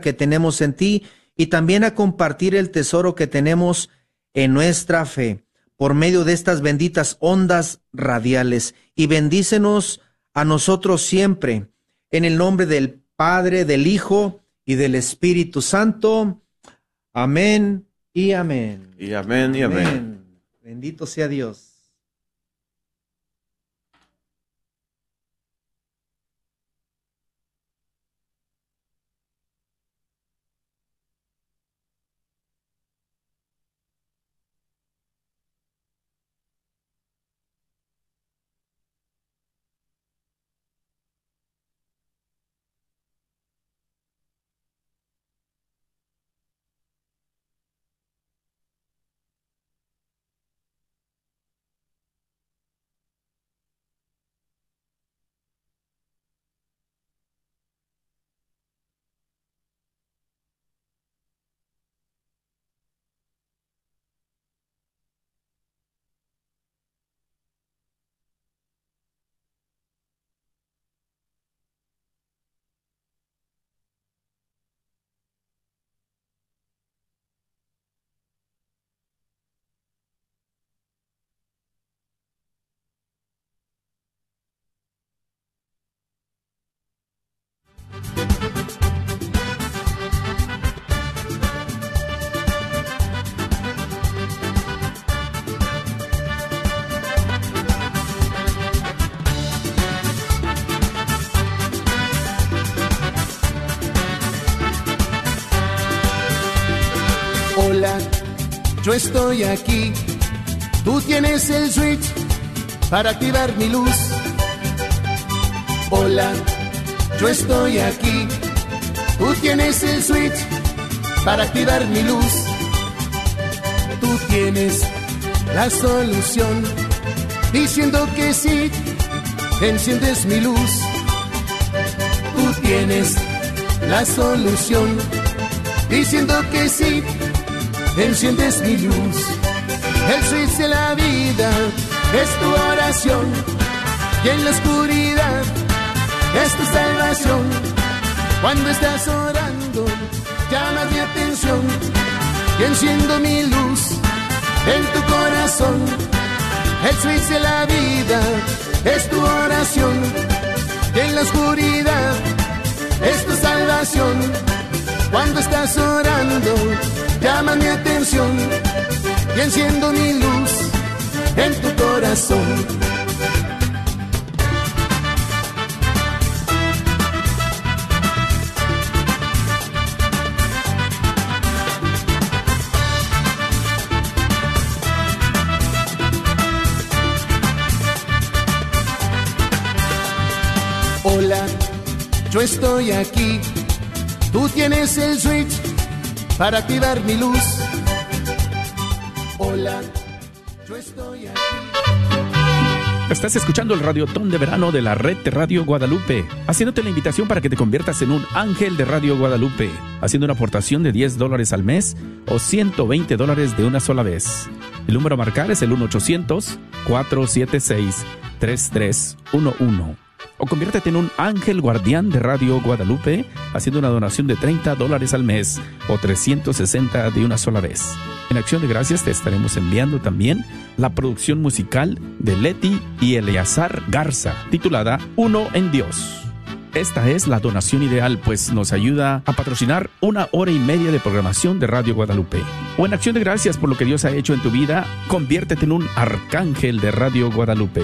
que tenemos en ti y también a compartir el tesoro que tenemos en nuestra fe por medio de estas benditas ondas radiales y bendícenos a nosotros siempre en el nombre del Padre, del Hijo y del Espíritu Santo. Amén y amén. Y amén y amén. Bendito sea Dios. Estoy aquí. Tú tienes el switch para activar mi luz. Hola, yo estoy aquí. Tú tienes el switch para activar mi luz. Tú tienes la solución. Diciendo que sí, enciendes mi luz. Tú tienes la solución. Diciendo que sí, enciendes mi luz. El switch de la vida es tu oración. Y en la oscuridad es tu salvación. Cuando estás orando, llama mi atención y enciendo mi luz en tu corazón. El switch de la vida es tu oración. Y en la oscuridad es tu salvación. Cuando estás orando, llama mi atención y enciendo mi luz en tu corazón. Hola, yo estoy aquí. Tú tienes el switch para activar mi luz. Hola, yo estoy aquí. Estás escuchando el Radiotón de Verano de la red de Radio Guadalupe, haciéndote la invitación para que te conviertas en un ángel de Radio Guadalupe, haciendo una aportación de 10 dólares al mes o 120 dólares de una sola vez. El número a marcar es el 1-800-476-3311. O conviértete en un ángel guardián de Radio Guadalupe, haciendo una donación de 30 dólares al mes o 360 de una sola vez. En acción de gracias te estaremos enviando también la producción musical de Leti y Eleazar Garza, titulada Uno en Dios. Esta es la donación ideal, pues nos ayuda a patrocinar una hora y media de programación de Radio Guadalupe. O en acción de gracias por lo que Dios ha hecho en tu vida, conviértete en un arcángel de Radio Guadalupe,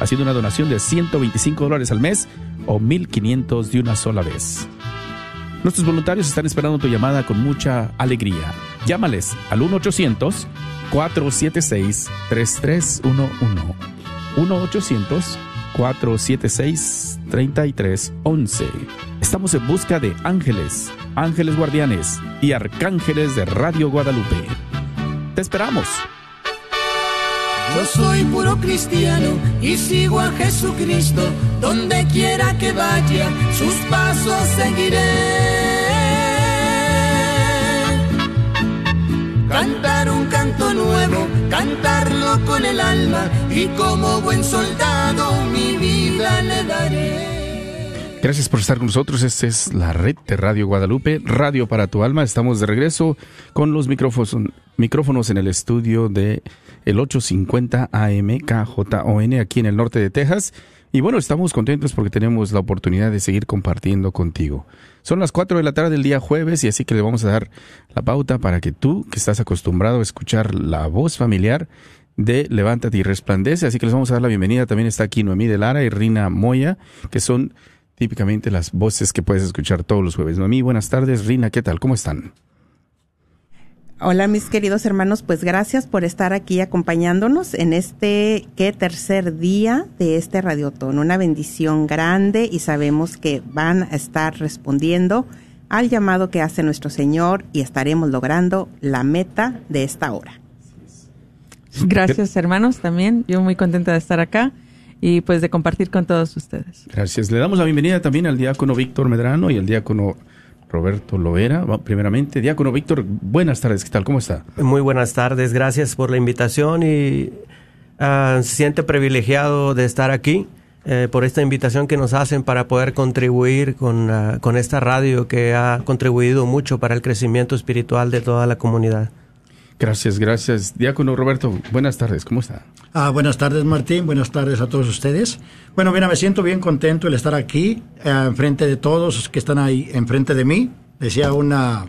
haciendo una donación de 125 dólares al mes o 1500 de una sola vez. Nuestros voluntarios están esperando tu llamada con mucha alegría. Llámales al 1-800-476-3311. 1-800-476-3311. Estamos en busca de ángeles, ángeles guardianes y arcángeles de Radio Guadalupe. Te esperamos. Yo soy puro cristiano y sigo a Jesucristo. Donde quiera que vaya, sus pasos seguiré. Cantar un canto nuevo, cantarlo con el alma y como buen soldado mi vida le daré. Gracias por estar con nosotros. Esta es la red de Radio Guadalupe, Radio para tu alma. Estamos de regreso con los micrófonos, en el estudio de el 850 AM KJON aquí en el norte de Texas. Y bueno, estamos contentos porque tenemos la oportunidad de seguir compartiendo contigo. Son las 4 de la tarde del día jueves y así que le vamos a dar la pauta para que tú, que estás acostumbrado a escuchar la voz familiar de Levántate y Resplandece, así que les vamos a dar la bienvenida. También está aquí Noemí de Lara y Rina Moya, que son típicamente las voces que puedes escuchar todos los jueves. Noemí, buenas tardes. Rina, ¿qué tal? ¿Cómo están? Hola mis queridos hermanos, pues gracias por estar aquí acompañándonos en este ¿qué? tercer día de este radiotono. Una bendición grande y sabemos que van a estar respondiendo al llamado que hace nuestro Señor y estaremos logrando la meta de esta hora. Gracias hermanos también, yo muy contenta de estar acá y pues de compartir con todos ustedes. Gracias. Le damos la bienvenida también al diácono Víctor Medrano y al diácono Roberto Loera. Primeramente, diácono Víctor, buenas tardes, ¿qué tal? ¿Cómo está? Muy buenas tardes, gracias por la invitación y uh, siente privilegiado de estar aquí. Eh, por esta invitación que nos hacen para poder contribuir con, uh, con esta radio que ha contribuido mucho para el crecimiento espiritual de toda la comunidad. Gracias, gracias. Diácono Roberto, buenas tardes, ¿cómo está? Ah, buenas tardes, Martín, buenas tardes a todos ustedes. Bueno, mira, me siento bien contento el estar aquí, eh, enfrente de todos los que están ahí, enfrente de mí. Decía una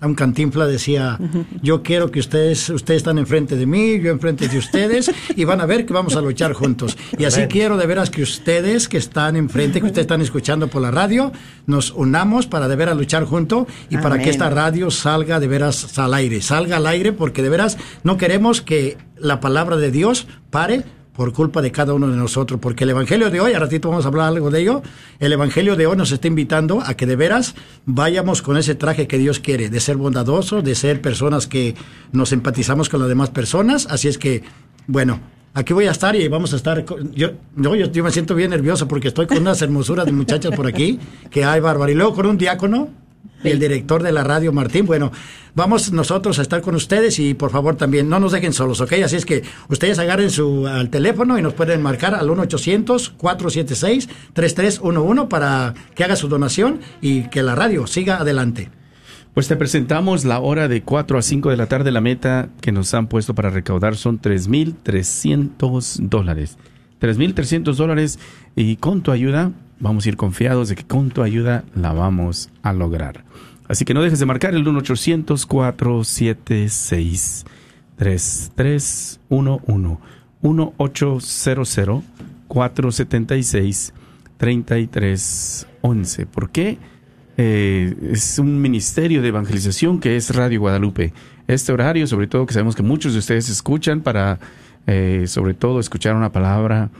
a un cantinfla decía, yo quiero que ustedes, ustedes están enfrente de mí, yo enfrente de ustedes, y van a ver que vamos a luchar juntos. Y así quiero de veras que ustedes que están enfrente, que ustedes están escuchando por la radio, nos unamos para de veras luchar juntos y para que esta radio salga de veras al aire, salga al aire porque de veras no queremos que la palabra de Dios pare por culpa de cada uno de nosotros, porque el Evangelio de hoy, a ratito vamos a hablar algo de ello, el Evangelio de hoy nos está invitando a que de veras vayamos con ese traje que Dios quiere, de ser bondadosos, de ser personas que nos empatizamos con las demás personas, así es que, bueno, aquí voy a estar y vamos a estar. Yo, yo, yo, me siento bien nervioso porque estoy con unas hermosuras de muchachas por aquí, que hay bárbaro. Y luego con un diácono, el director de la radio, Martín. Bueno, vamos nosotros a estar con ustedes y por favor también no nos dejen solos, ¿ok? Así es que ustedes agarren su al teléfono y nos pueden marcar al 1-800-476-3311 para que haga su donación y que la radio siga adelante. Pues te presentamos la hora de 4 a 5 de la tarde. La meta que nos han puesto para recaudar son 3.300 dólares. 3.300 dólares y con tu ayuda vamos a ir confiados de que con tu ayuda la vamos a lograr. Así que no dejes de marcar el 1-800-476-3311. 1-800-476-3311. ¿Por qué? Eh, es un ministerio de evangelización que es Radio Guadalupe. Este horario, sobre todo que sabemos que muchos de ustedes escuchan para, eh, sobre todo, escuchar una palabra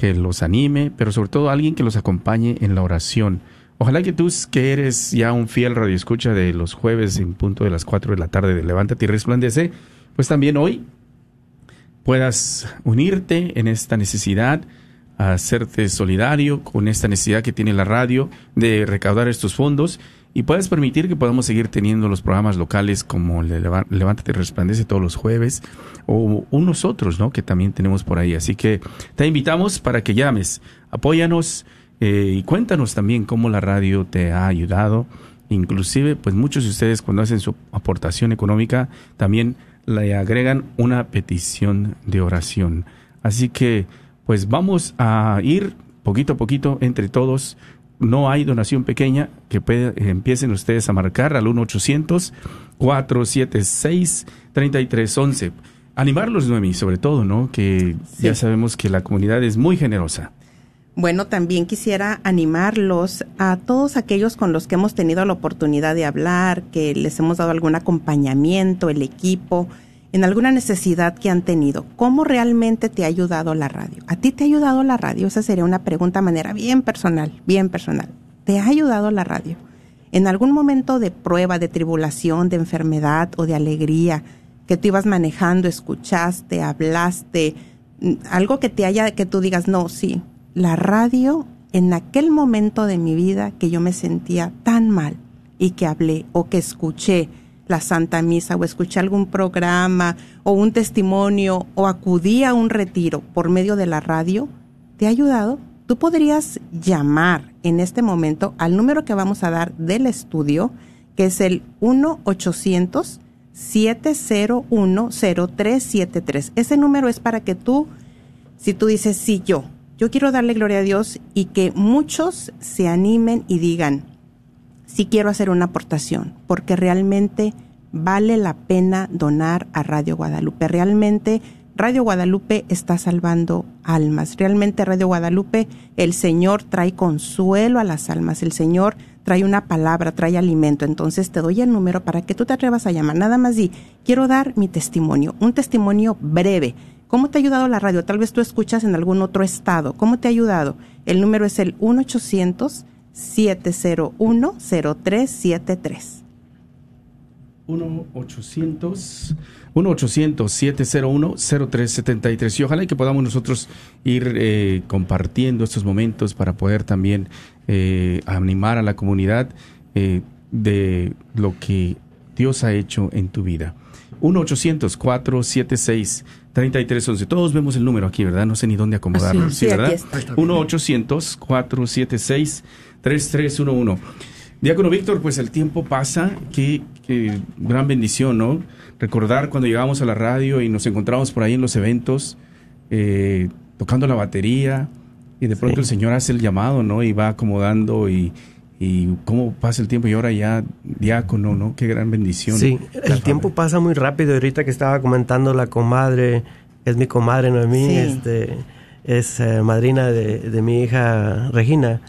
que los anime, pero sobre todo alguien que los acompañe en la oración. Ojalá que tú, que eres ya un fiel radioescucha de los jueves en punto de las 4 de la tarde de Levántate y Resplandece, pues también hoy puedas unirte en esta necesidad, hacerte solidario con esta necesidad que tiene la radio de recaudar estos fondos y puedes permitir que podamos seguir teniendo los programas locales como Levántate y Resplandece todos los jueves o unos otros, ¿no? Que también tenemos por ahí. Así que te invitamos para que llames, apóyanos eh, y cuéntanos también cómo la radio te ha ayudado. Inclusive, pues muchos de ustedes cuando hacen su aportación económica también le agregan una petición de oración. Así que, pues vamos a ir poquito a poquito entre todos no hay donación pequeña que empiecen ustedes a marcar al 1-800-476-3311. Animarlos, Noemi, sobre todo, ¿no? Que ya sabemos que la comunidad es muy generosa. Bueno, también quisiera animarlos a todos aquellos con los que hemos tenido la oportunidad de hablar, que les hemos dado algún acompañamiento, el equipo, en alguna necesidad que han tenido. ¿Cómo realmente te ha ayudado la radio? ¿A ti te ha ayudado la radio? Esa sería una pregunta de manera bien personal, bien personal. ¿Te ha ayudado la radio? En algún momento de prueba, de tribulación, de enfermedad o de alegría que tú ibas manejando, escuchaste, hablaste, mm, algo que te haya, que tú digas, no, sí, la radio en aquel momento de mi vida que yo me sentía tan mal y que hablé o que escuché, la Santa Misa o escuché algún programa o un testimonio o acudí a un retiro por medio de la radio, ¿te ha ayudado? Tú podrías llamar en este momento al número que vamos a dar del estudio, que es el 1-800-701-0373. Ese número es para que tú, si tú dices, sí, yo, yo quiero darle gloria a Dios y que muchos se animen y digan, sí quiero hacer una aportación, porque realmente vale la pena donar a Radio Guadalupe. Realmente Radio Guadalupe está salvando almas. Realmente Radio Guadalupe, el Señor trae consuelo a las almas. El Señor trae una palabra, trae alimento. Entonces te doy el número para que tú te atrevas a llamar. Nada más di, quiero dar mi testimonio, un testimonio breve. ¿Cómo te ha ayudado la radio? Tal vez tú escuchas en algún otro estado. ¿Cómo te ha ayudado? El número es el 1-800-701-0373. 1-800. 1-800-701-0373. Y ojalá que podamos nosotros ir eh, compartiendo estos momentos para poder también eh, animar a la comunidad eh, de lo que Dios ha hecho en tu vida. 1-800-476-3311. Todos vemos el número aquí, ¿verdad? No sé ni dónde acomodarlo. sí, ¿verdad? 1-800-476-3311. Diácono Víctor, pues el tiempo pasa, qué, gran bendición, ¿no? Recordar cuando llegábamos a la radio y nos encontramos por ahí en los eventos, eh, tocando la batería, y de pronto el Señor hace el llamado, ¿no? Y va acomodando y, y cómo pasa el tiempo y ahora ya diácono, ¿no? Qué gran bendición. Sí, el tiempo pasa muy rápido. Ahorita que estaba comentando la comadre, es mi comadre Noemí, sí. este, es eh, madrina de, de mi hija Regina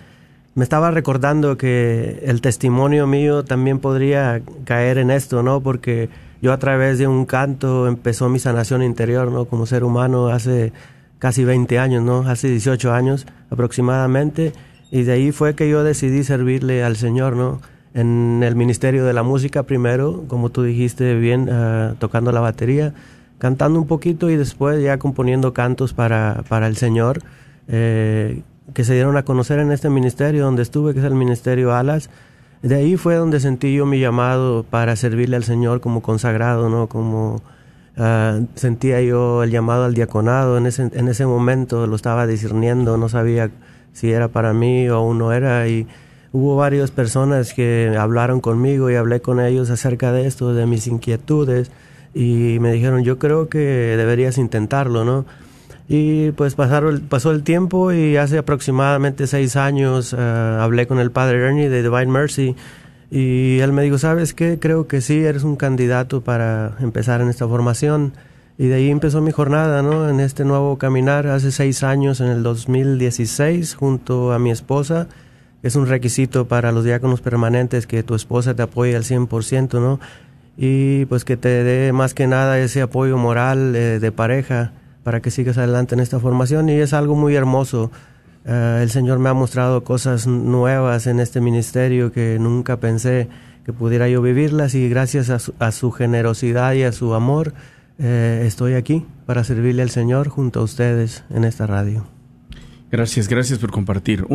me estaba recordando que el testimonio mío también podría caer en esto, ¿no? Porque yo a través de un canto empezó mi sanación interior, ¿no? Como ser humano hace casi 20 años, ¿no? Hace 18 años aproximadamente. Y de ahí fue que yo decidí servirle al Señor, ¿no? En el Ministerio de la Música primero, como tú dijiste bien, uh, tocando la batería, cantando un poquito y después ya componiendo cantos para, para el Señor. Eh, que se dieron a conocer en este ministerio donde estuve, que es el Ministerio Alas. De ahí fue donde sentí yo mi llamado para servirle al Señor como consagrado, ¿no? Como uh, sentía yo el llamado al diaconado. En ese, en ese momento lo estaba discerniendo, no sabía si era para mí o aún no era. Y hubo varias personas que hablaron conmigo y hablé con ellos acerca de esto, de mis inquietudes. Y me dijeron, yo creo que deberías intentarlo, ¿no? Y pues pasaron, pasó el tiempo y hace aproximadamente seis años uh, hablé con el padre Ernie de Divine Mercy y él me dijo, ¿sabes qué? Creo que sí, eres un candidato para empezar en esta formación. Y de ahí empezó mi jornada, ¿no? En este nuevo caminar, hace seis años, en el 2016, junto a mi esposa. Es un requisito para los diáconos permanentes que tu esposa te apoye al 100%, ¿no? Y pues que te dé más que nada ese apoyo moral eh, de pareja para que sigas adelante en esta formación y es algo muy hermoso. Uh, el Señor me ha mostrado cosas nuevas en este ministerio que nunca pensé que pudiera yo vivirlas y gracias a su, a su generosidad y a su amor eh, estoy aquí para servirle al Señor junto a ustedes en esta radio. Gracias, gracias por compartir.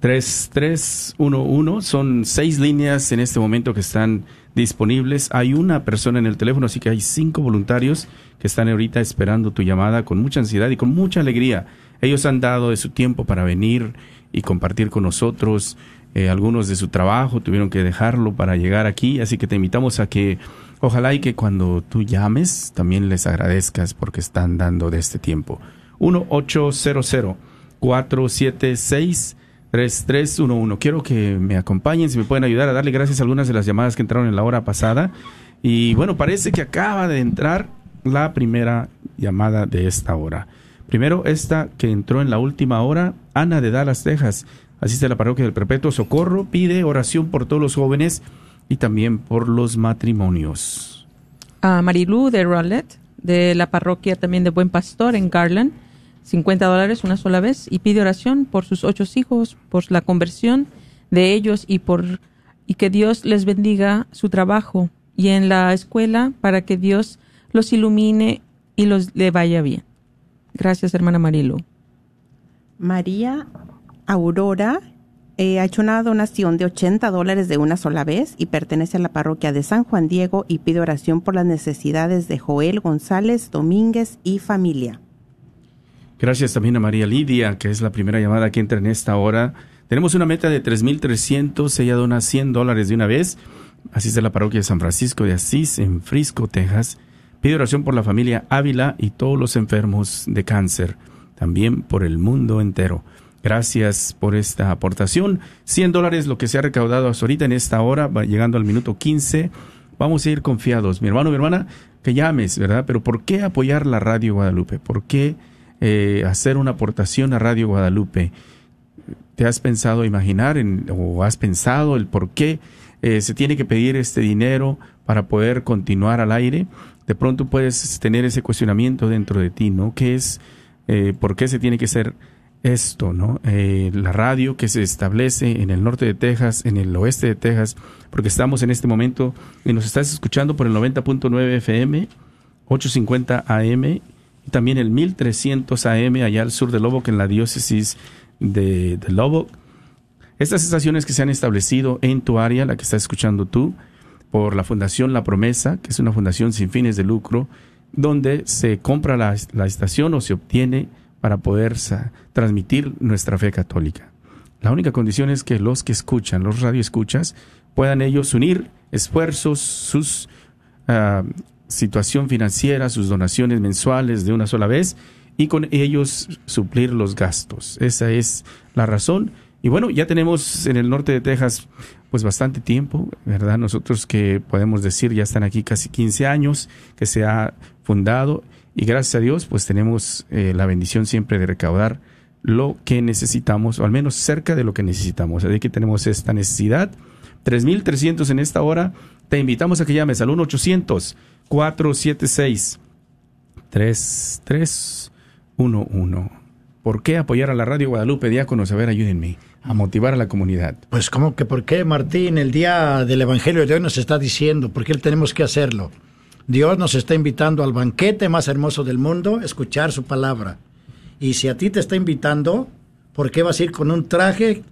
1-800-476-3311. Son seis líneas en este momento que están disponibles. Hay una persona en el teléfono, así que hay cinco voluntarios que están ahorita esperando tu llamada con mucha ansiedad y con mucha alegría. Ellos han dado de su tiempo para venir y compartir con nosotros. Eh, algunos de su trabajo tuvieron que dejarlo para llegar aquí, así que te invitamos a que ojalá y que cuando tú llames también les agradezcas porque están dando de este tiempo. 1 800 476 3311. Quiero que me acompañen, si me pueden ayudar a darle gracias a algunas de las llamadas que entraron en la hora pasada. Y bueno, parece que acaba de entrar la primera llamada de esta hora. Primero, esta que entró en la última hora, Ana de Dallas, Texas. Asiste a la parroquia del Perpetuo Socorro, pide oración por todos los jóvenes y también por los matrimonios. A Marilú de Rollet, de la parroquia también de Buen Pastor en Garland 50 dólares una sola vez y pide oración por sus ocho hijos, por la conversión de ellos y por y que Dios les bendiga su trabajo y en la escuela para que Dios los ilumine y los le vaya bien. Gracias, hermana Marilu. María Aurora eh, ha hecho una donación de 80 dólares de una sola vez y pertenece a la parroquia de San Juan Diego y pide oración por las necesidades de Joel González Domínguez y familia. Gracias también a María Lidia, que es la primera llamada que entra en esta hora. Tenemos una meta de 3.300, ella dona 100 dólares de una vez. Así es la parroquia de San Francisco de Asís, en Frisco, Texas. Pide oración por la familia Ávila y todos los enfermos de cáncer, también por el mundo entero. Gracias por esta aportación. 100 dólares lo que se ha recaudado hasta ahorita en esta hora, llegando al minuto 15. Vamos a ir confiados. Mi hermano, mi hermana, que llames, ¿verdad? Pero ¿por qué apoyar la Radio Guadalupe? ¿Por qué eh, hacer una aportación a Radio Guadalupe? ¿Te has pensado imaginar en, o has pensado el por qué eh, se tiene que pedir este dinero para poder continuar al aire? De pronto puedes tener ese cuestionamiento dentro de ti, ¿no? ¿Qué es, eh, por qué se tiene que ser esto, ¿no? Eh, la radio que se establece en el norte de Texas, en el oeste de Texas, porque estamos en este momento y nos estás escuchando por el 90.9 FM, 850 AM y también el 1300 AM allá al sur de Lubbock en la diócesis de, de. Estas estaciones que se han establecido en tu área, la que estás escuchando tú, por la Fundación La Promesa, que es una fundación sin fines de lucro, donde se compra la, la estación o se obtiene para poder transmitir nuestra fe católica. La única condición es que los que escuchan, los radioescuchas, puedan ellos unir esfuerzos, sus uh, situación financiera, sus donaciones mensuales de una sola vez y con ellos suplir los gastos. Esa es la razón. Y bueno, ya tenemos en el norte de Texas pues bastante tiempo, ¿verdad? Nosotros que podemos decir ya están aquí casi 15 años que se ha fundado y gracias a Dios, pues tenemos eh, la bendición siempre de recaudar lo que necesitamos, o al menos cerca de lo que necesitamos. Así que tenemos esta necesidad. 3.300 en esta hora. Te invitamos a que llames al 1-800-476-3311. ¿Por qué apoyar a la Radio Guadalupe? Diáconos, a ver, ayúdenme a motivar a la comunidad. Pues, ¿cómo que por qué, Martín? El día del Evangelio de hoy nos está diciendo, ¿por qué tenemos que hacerlo? Dios nos está invitando al banquete más hermoso del mundo, escuchar su palabra. Y si a ti te está invitando, ¿por qué vas a ir con un traje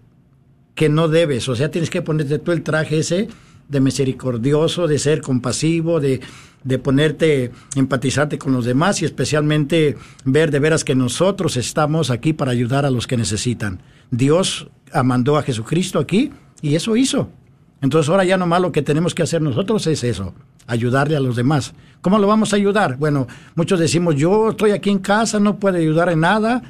que no debes? O sea, tienes que ponerte tú el traje ese de misericordioso, de ser compasivo, de, de ponerte, empatizarte con los demás y especialmente ver de veras que nosotros estamos aquí para ayudar a los que necesitan. Dios mandó a Jesucristo aquí y eso hizo. Entonces ahora ya nomás lo que tenemos que hacer nosotros es eso, ayudarle a los demás. ¿Cómo lo vamos a ayudar? Bueno, muchos decimos, yo estoy aquí en casa, no puedo ayudar en nada.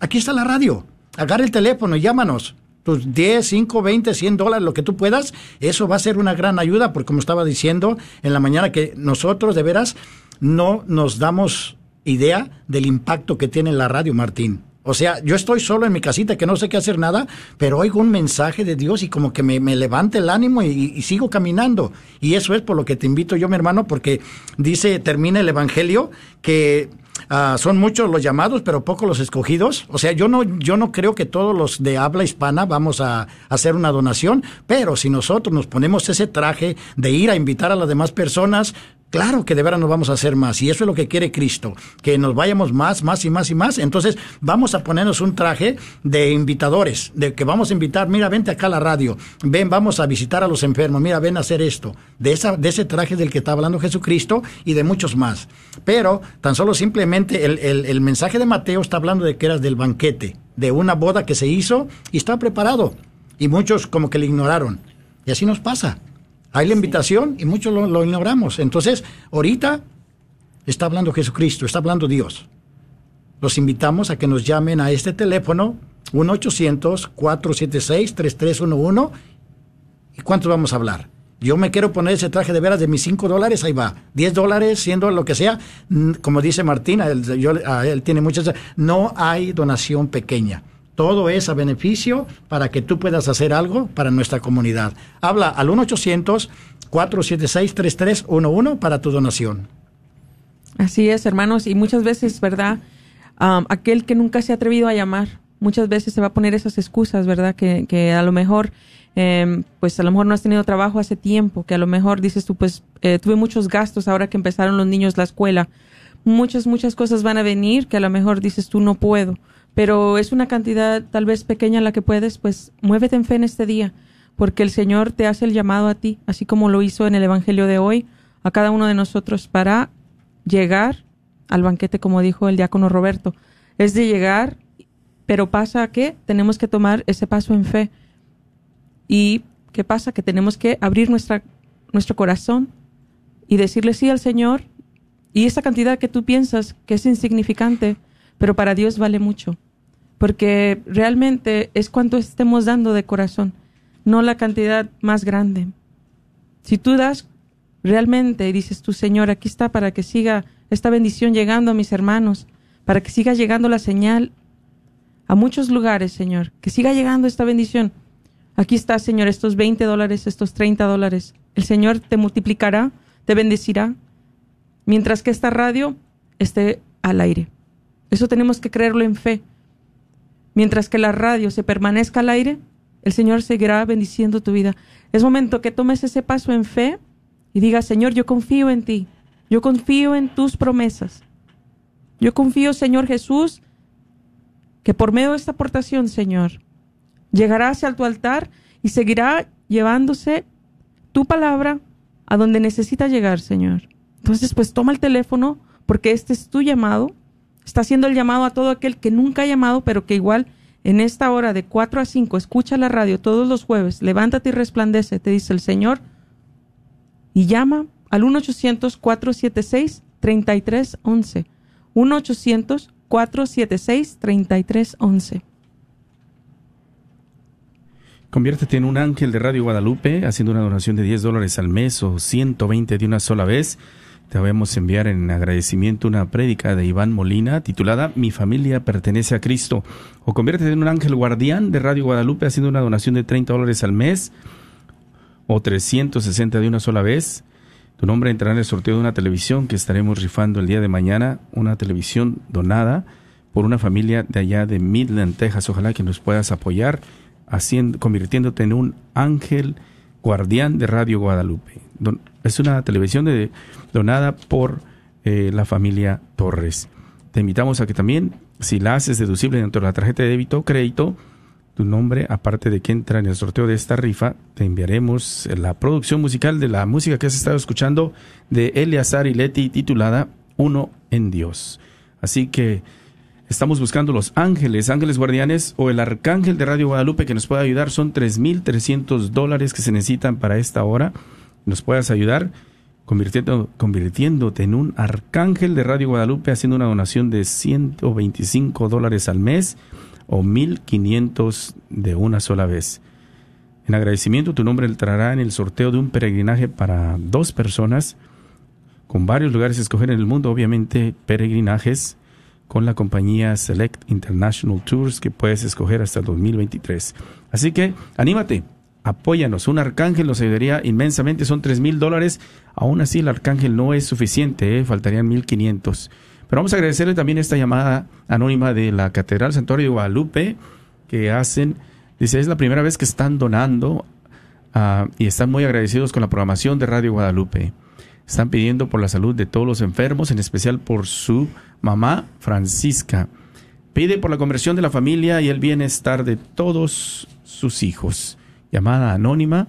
Aquí está la radio. Agarra el teléfono y llámanos. Tus 10, 5, 20, 100 dólares, lo que tú puedas, eso va a ser una gran ayuda, porque como estaba diciendo en la mañana, que nosotros de veras no nos damos idea del impacto que tiene la radio, Martín. O sea, yo estoy solo en mi casita que no sé qué hacer nada, pero oigo un mensaje de Dios y como que me, me levanta el ánimo y, sigo caminando. Y eso es por lo que te invito yo, mi hermano, porque dice, termina el Evangelio, que ah, son muchos los llamados, pero pocos los escogidos. O sea, yo no, yo no creo que todos los de habla hispana vamos a, a hacer una donación, pero si nosotros nos ponemos ese traje de ir a invitar a las demás personas, Claro que de veras nos vamos a hacer más y eso es lo que quiere Cristo, que nos vayamos más, más y más y más. Entonces vamos a ponernos un traje de invitadores, de que vamos a invitar, mira, vente acá a la radio, ven, vamos a visitar a los enfermos, mira, ven a hacer esto, de, esa, de ese traje del que está hablando Jesucristo y de muchos más. Pero tan solo simplemente el, el, mensaje de Mateo está hablando de que eras del banquete, de una boda que se hizo y está preparado. Y muchos como que le ignoraron. Y así nos pasa. Hay la invitación y muchos lo, ignoramos. Entonces, ahorita está hablando Jesucristo, está hablando Dios. Los invitamos a que nos llamen a este teléfono 1-800-476-3311. ¿Y cuántos vamos a hablar? Yo me quiero poner ese traje de veras de mis 5 dólares, ahí va. 10 dólares, 100 dólares, lo que sea. Como dice Martina, él, él tiene muchas. No hay donación pequeña. Todo es a beneficio para que tú puedas hacer algo para nuestra comunidad. Habla al 1-800-476-3311 para tu donación. Así es, hermanos, y muchas veces, ¿verdad? aquel que nunca se ha atrevido a llamar, muchas veces se va a poner esas excusas, ¿verdad? Que, a lo mejor, em, pues a lo mejor no has tenido trabajo hace tiempo, que a lo mejor dices tú, pues eh, tuve muchos gastos ahora que empezaron los niños la escuela. Muchas, muchas cosas van a venir que a lo mejor dices tú, no puedo pero es una cantidad tal vez pequeña la que puedes, pues muévete en fe en este día, porque el Señor te hace el llamado a ti, así como lo hizo en el Evangelio de hoy, a cada uno de nosotros para llegar al banquete, como dijo el diácono Roberto. es de llegar, pero pasa que tenemos que tomar ese paso en fe. ¿Y qué pasa? Que tenemos que abrir nuestra, nuestro corazón y decirle sí al Señor. Y esa cantidad que tú piensas que es insignificante, pero para Dios vale mucho. Porque realmente es cuanto estemos dando de corazón, no la cantidad más grande. Si tú das realmente y dices tú, Señor, aquí está para que siga esta bendición llegando a mis hermanos, para que siga llegando la señal a muchos lugares, Señor, que siga llegando esta bendición. Aquí está, Señor, estos 20 dólares, estos 30 dólares. El Señor te multiplicará, te bendecirá, mientras que esta radio esté al aire. Eso tenemos que creerlo en fe. Mientras que la radio se permanezca al aire, el Señor seguirá bendiciendo tu vida. Es momento que tomes ese paso en fe y digas, Señor, yo confío en ti. Yo confío en tus promesas. Yo confío, Señor Jesús, que por medio de esta aportación, Señor, llegará hacia tu altar y seguirá llevándose tu palabra a donde necesita llegar, Señor. Entonces, pues toma el teléfono porque este es tu llamado. Está haciendo el llamado a todo aquel que nunca ha llamado, pero que igual en esta hora de 4 a 5 escucha la radio todos los jueves, levántate y resplandece, te dice el Señor, y llama al 1-800-476-3311. 1-800-476-3311. Conviértete en un ángel de Radio Guadalupe haciendo una donación de 10 dólares al mes o 120 de una sola vez. Te vamos a enviar en agradecimiento una prédica de Iván Molina titulada Mi familia pertenece a Cristo. O conviértete en un ángel guardián de Radio Guadalupe haciendo una donación de 30 dólares al mes o 360 de una sola vez. Tu nombre entrará en el sorteo de una televisión que estaremos rifando el día de mañana, una televisión donada por una familia de allá de Midland, Texas. Ojalá que nos puedas apoyar haciendo, convirtiéndote en un ángel guardián de Radio Guadalupe. es una televisión de, donada por eh, la familia Torres. Te invitamos a que también, si la haces deducible dentro de la tarjeta de débito o crédito, tu nombre, aparte de que entra en el sorteo de esta rifa, te enviaremos la producción musical de la música que has estado escuchando de Eleazar y Leti titulada Uno en Dios. Así que Estamos buscando los ángeles, ángeles guardianes o el arcángel de Radio Guadalupe que nos pueda ayudar. Son 3.300 dólares que se necesitan para esta hora. Nos puedas ayudar convirtiendo, convirtiéndote en un arcángel de Radio Guadalupe haciendo una donación de 125 dólares al mes o 1.500 de una sola vez. En agradecimiento tu nombre entrará en el sorteo de un peregrinaje para dos personas con varios lugares a escoger en el mundo, obviamente peregrinajes con la compañía Select International Tours que puedes escoger hasta el 2023. Así que anímate, apóyanos. Un arcángel nos ayudaría inmensamente, son tres mil dólares. Aún así, el arcángel no es suficiente, ¿eh? faltarían mil quinientos. Pero vamos a agradecerle también esta llamada anónima de la Catedral Santuario de Guadalupe que hacen. Dice, es la primera vez que están donando ah, y están muy agradecidos con la programación de Radio Guadalupe. Están pidiendo por la salud de todos los enfermos, en especial por su mamá Francisca. Pide por la conversión de la familia y el bienestar de todos sus hijos. Llamada anónima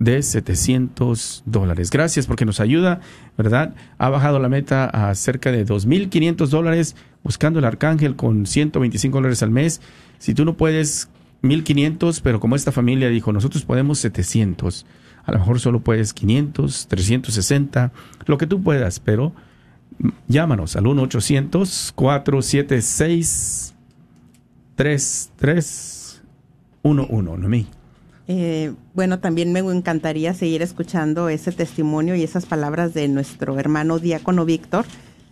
de 700 dólares. Gracias porque nos ayuda, ¿verdad? Ha bajado la meta a cerca de 2.500 dólares buscando el arcángel con 125 dólares al mes. Si tú no puedes 1.500, pero como esta familia dijo, nosotros podemos 700. A lo mejor solo puedes 500, 360, lo que tú puedas, pero llámanos al 1-800-476-3311, ¿no me? Eh, bueno, también me encantaría seguir escuchando ese testimonio y esas palabras de nuestro hermano diácono Víctor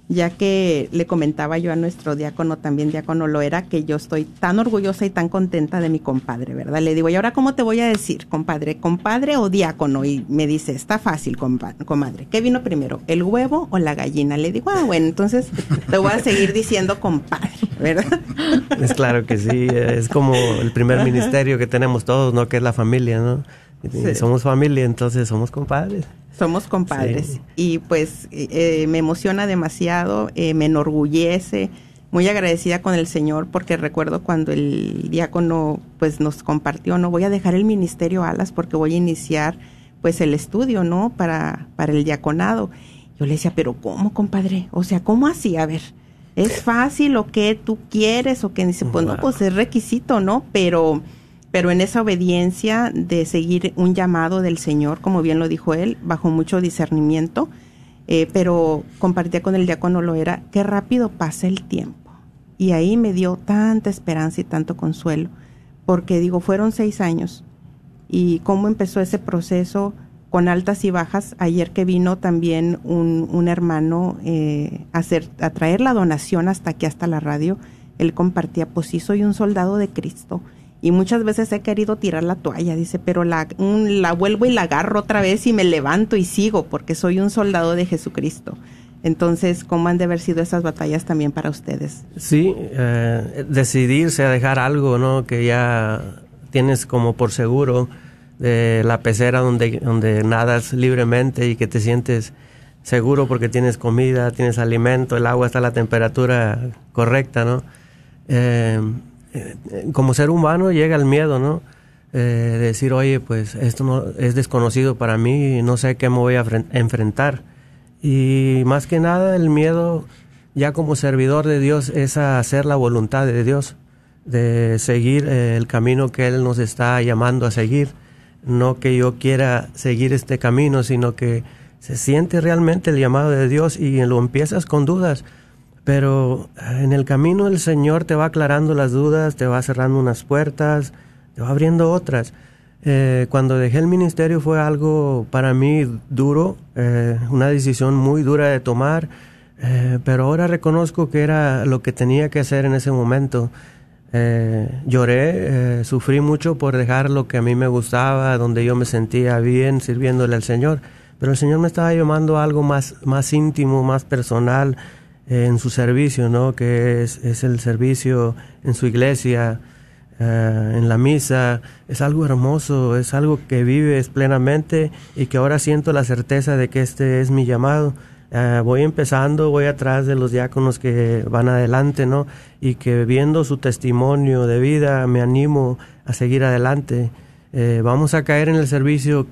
ya que le comentaba yo a nuestro diácono, también diácono lo era, que yo estoy tan orgullosa y tan contenta de mi compadre, ¿verdad? Le digo, ¿y ahora cómo te voy a decir, compadre? ¿Compadre o diácono? Y me dice, está fácil, comadre. ¿Qué vino primero, el huevo o la gallina? Le digo, ah, bueno, entonces te voy a seguir diciendo compadre, ¿verdad? Es claro que sí, es como el primer ministerio que tenemos todos, ¿no? Que es la familia, ¿no? Somos familia, entonces somos compadres. Somos compadres. Y pues eh, me emociona demasiado, eh, me enorgullece, muy agradecida con el Señor porque recuerdo cuando el diácono pues nos compartió, no voy a dejar el ministerio alas porque voy a iniciar pues el estudio, ¿no? Para, para el diaconado. Yo le decía, pero ¿cómo, compadre? O sea, ¿cómo así? A ver, ¿Es fácil o qué tú quieres? O que dice, pues no, pues es requisito, ¿no? Pero, pero en esa obediencia de seguir un llamado del Señor, como bien lo dijo él, bajo mucho discernimiento, eh, pero compartía con el diácono lo era, qué rápido pasa el tiempo. Y ahí me dio tanta esperanza y tanto consuelo, porque digo, fueron seis años. Y cómo empezó ese proceso con altas y bajas. Ayer que vino también un, un hermano eh, a, hacer, traer la donación hasta aquí, hasta la radio, él compartía, pues sí, soy un soldado de Cristo. Y muchas veces he querido tirar la toalla, dice, pero la, la vuelvo y la agarro otra vez y me levanto y sigo, porque soy un soldado de Jesucristo. Entonces, ¿cómo han de haber sido esas batallas también para ustedes? Sí, eh, decidirse a dejar algo, ¿no? Que ya tienes como por seguro de la pecera donde, donde nadas libremente y que te sientes seguro porque tienes comida, tienes alimento, el agua está a la temperatura correcta, ¿no? Eh, eh, como ser humano llega el miedo, ¿no? Eh, decir, oye, pues esto no es desconocido para mí no sé qué me voy a enfrentar. Y más que nada el miedo, ya como servidor de Dios, es a hacer la voluntad de Dios, de seguir el camino que Él nos está llamando a seguir no que yo quiera seguir este camino, sino que se siente realmente el llamado de Dios y lo empiezas con dudas. Pero eh, en el camino el Señor te va aclarando las dudas, te va cerrando unas puertas, te va abriendo otras. Eh, cuando dejé el ministerio fue algo para mí duro, eh, una decisión muy dura de tomar, pero ahora reconozco que era lo que tenía que hacer en ese momento. Eh, lloré, eh, sufrí mucho por dejar lo que a mí me gustaba, donde yo me sentía bien sirviéndole al Señor. Pero el Señor me estaba llamando a algo más, más íntimo, más personal eh, en su servicio, ¿no? Que es, es el servicio en su iglesia, en la misa. Es algo hermoso, es algo que vives plenamente y que ahora siento la certeza de que este es mi llamado. Ah, voy empezando, voy atrás de los diáconos que van adelante, ¿no? Y que viendo su testimonio de vida me animo a seguir adelante. Eh, vamos a caer en el servicio,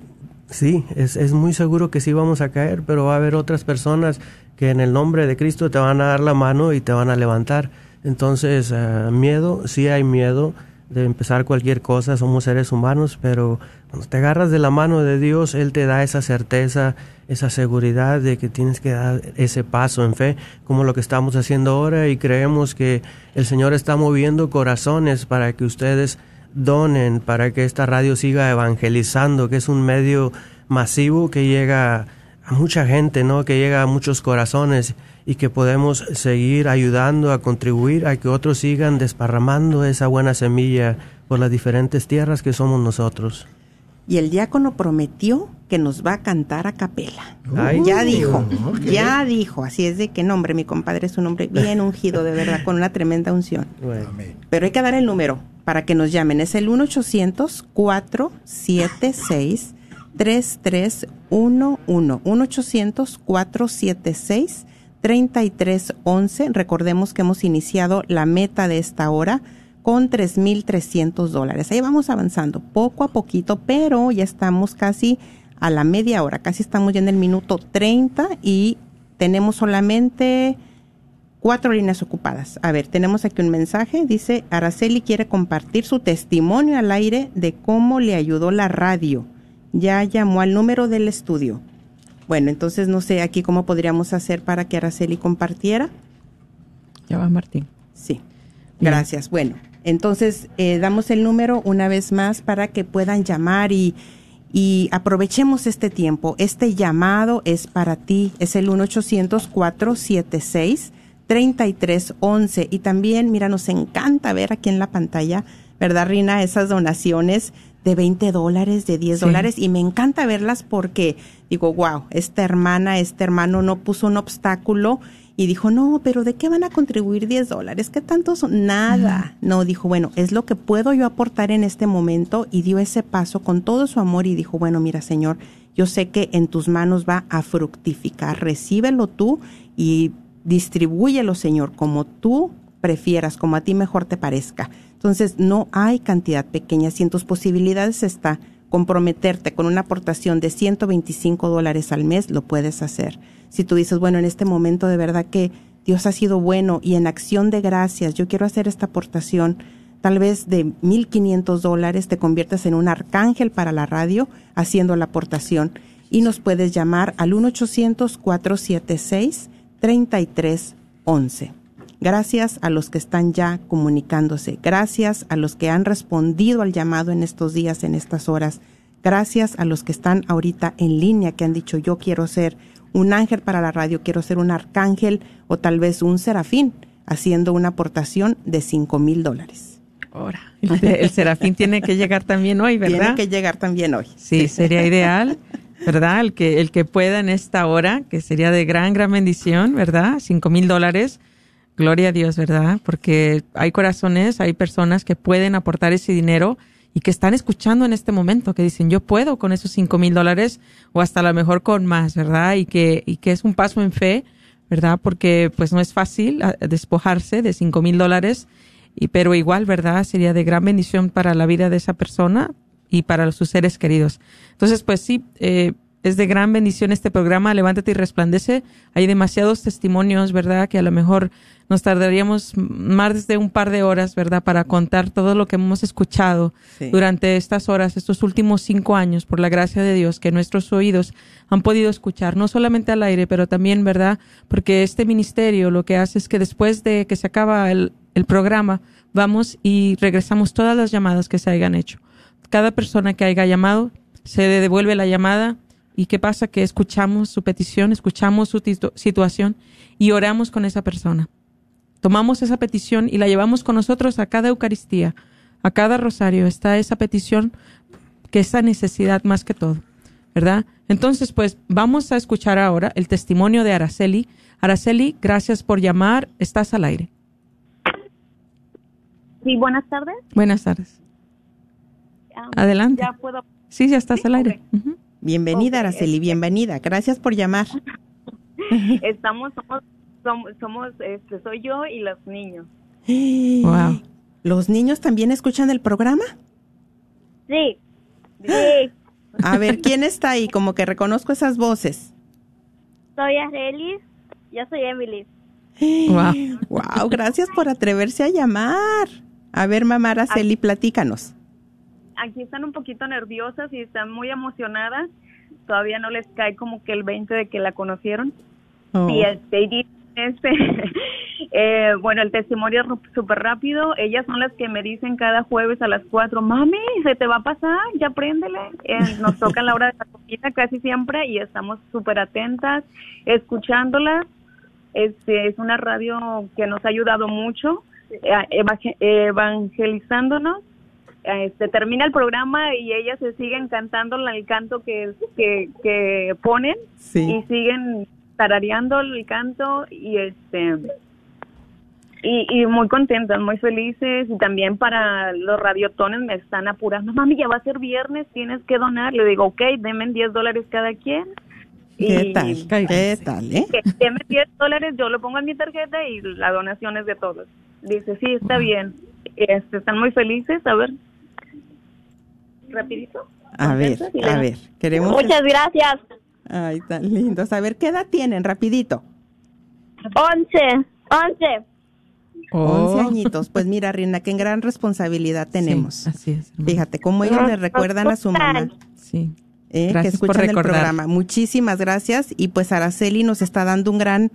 sí, es, es muy seguro que sí vamos a caer, pero va a haber otras personas que en el nombre de Cristo te van a dar la mano y te van a levantar. Entonces, ah, miedo, sí hay miedo, de empezar cualquier cosa, somos seres humanos, pero cuando te agarras de la mano de Dios, Él te da esa certeza, esa seguridad de que tienes que dar ese paso en fe, como lo que estamos haciendo ahora, y creemos que el Señor está moviendo corazones para que ustedes donen, para que esta radio siga evangelizando, que es un medio masivo que llega a mucha gente, ¿no? Que llega a muchos corazones y que podemos seguir ayudando a contribuir a que otros sigan desparramando esa buena semilla por las diferentes tierras que somos nosotros. Y el diácono prometió que nos va a cantar a capela. ya dijo, ya dijo. Así es de que nombre, mi compadre es un hombre bien ungido, de verdad, con una tremenda unción. Pero hay que dar el número para que nos llamen. Es el 1-800-476. 3311 1-800-476 3311. Recordemos que hemos iniciado la meta de esta hora con 3.300 dólares. Ahí vamos avanzando poco a poquito, pero ya estamos casi a la media hora, casi estamos ya en el minuto 30 y tenemos solamente cuatro líneas ocupadas. A ver, tenemos aquí un mensaje, dice, Araceli quiere compartir su testimonio al aire de cómo le ayudó la radio. Ya llamó al número del estudio bueno, entonces no sé aquí cómo podríamos hacer para que Araceli compartiera. Ya va Martín. Sí, gracias. Bueno, entonces eh, damos el número una vez más para que puedan llamar y, y aprovechemos este tiempo. Este llamado es para ti, es el 1-800-476-3311. Y también, mira, nos encanta ver aquí en la pantalla, ¿verdad, Rina? Esas donaciones de 20 dólares, de 10 dólares, y me encanta verlas porque digo, wow, esta hermana, este hermano no puso un obstáculo y dijo, no, pero ¿de qué van a contribuir 10 dólares? ¿Qué tanto son? Nada. No, dijo, bueno, es lo que puedo yo aportar en este momento y dio ese paso con todo su amor y dijo, bueno, mira, Señor, yo sé que en tus manos va a fructificar, recíbelo tú y distribúyelo, Señor, como tú prefieras, como a ti mejor te parezca. Entonces, no hay cantidad pequeña. Si en tus posibilidades está comprometerte con una aportación de 125 dólares al mes, lo puedes hacer. Si tú dices, bueno, en este momento de verdad que Dios ha sido bueno y en acción de gracias yo quiero hacer esta aportación tal vez de 1.500 dólares, te conviertes en un arcángel para la radio haciendo la aportación y nos puedes llamar al 1-800-476-3311. Gracias a los que están ya comunicándose, gracias a los que han respondido al llamado en estos días, en estas horas, gracias a los que están ahorita en línea, que han dicho yo quiero ser un ángel para la radio, quiero ser un arcángel o tal vez un serafín, haciendo una aportación de cinco mil dólares. Ahora, el, serafín tiene que llegar también hoy, ¿verdad? Tiene que llegar también hoy. Sí, sería ideal, ¿verdad? El que, el que pueda en esta hora, que sería de gran, gran bendición, ¿verdad? Cinco mil dólares. Gloria a Dios, ¿verdad? Porque hay corazones, hay personas que pueden aportar ese dinero y que están escuchando en este momento, que dicen, yo puedo con esos cinco mil dólares o hasta a lo mejor con más, ¿verdad? Y que, y que es un paso en fe, ¿verdad? Porque pues no es fácil ah, despojarse de cinco mil dólares y, pero igual, ¿verdad? Sería de gran bendición para la vida de esa persona y para sus seres queridos. Entonces, pues sí, eh, es de gran bendición este programa, Levántate y Resplandece. Hay demasiados testimonios, ¿verdad? Que a lo mejor nos tardaríamos más de un par de horas, ¿verdad? Para contar todo lo que hemos escuchado durante estas horas, estos últimos cinco años, por la gracia de Dios, que nuestros oídos han podido escuchar, no solamente al aire, pero también, ¿verdad? Porque este ministerio lo que hace es que después de que se acaba el, el programa, vamos y regresamos todas las llamadas que se hayan hecho. Cada persona que haya llamado, se devuelve la llamada y qué pasa que escuchamos su petición, escuchamos su situación y oramos con esa persona. Tomamos esa petición y la llevamos con nosotros a cada Eucaristía, a cada rosario. Está esa petición, que esa necesidad más que todo, ¿verdad? Entonces, pues vamos a escuchar ahora el testimonio de Araceli. Araceli, gracias por llamar. Estás al aire. Sí, buenas tardes. Buenas tardes. Adelante. Ya puedo. Sí, ya estás al aire. Bienvenida, Araceli, bienvenida. Gracias por llamar. Estamos, somos, somos, este, soy yo y los niños. Wow. ¿Los niños también escuchan el programa? Sí. Sí. A ver, ¿quién está ahí? Como que reconozco esas voces. Soy Arely, yo soy Emily. Wow. wow, gracias por atreverse a llamar. A ver, mamá Araceli, platícanos. Aquí están un poquito nerviosas y están muy emocionadas. Todavía no les cae como que el 20 de que la conocieron. Oh. Y este, este eh, bueno, el testimonio es súper rápido. Ellas son las que me dicen cada jueves a las 4, mami, se te va a pasar, ya préndele. Eh, nos toca la hora de la comida casi siempre y estamos súper atentas, escuchándolas. Este, es una radio que nos ha ayudado mucho evangelizándonos. Este, termina el programa y ellas se siguen cantando el canto que, que, ponen y siguen tarareando el canto y este y, muy contentas, muy felices y también para los radiotones me están apurando, mami ya va a ser viernes, tienes que donar, le digo ok, denme 10 dólares cada quien ¿Qué tal? ¿Qué tal, eh? Denme 10 dólares, yo lo pongo en mi tarjeta y la donación es de todos. Dice, sí, está bien. Este, están muy felices. A ver. Rapidito. A ver, a ver. Queremos... Muchas gracias. Ay, tan lindos. A ver, ¿qué edad tienen? Rapidito. Once. Once. Once añitos. Pues mira, Rina, qué gran responsabilidad tenemos. así es. Fíjate, cómo ellos le recuerdan a su mamá. Sí. Eh, que escuchan el programa. Muchísimas gracias. Y pues Araceli nos está dando un gran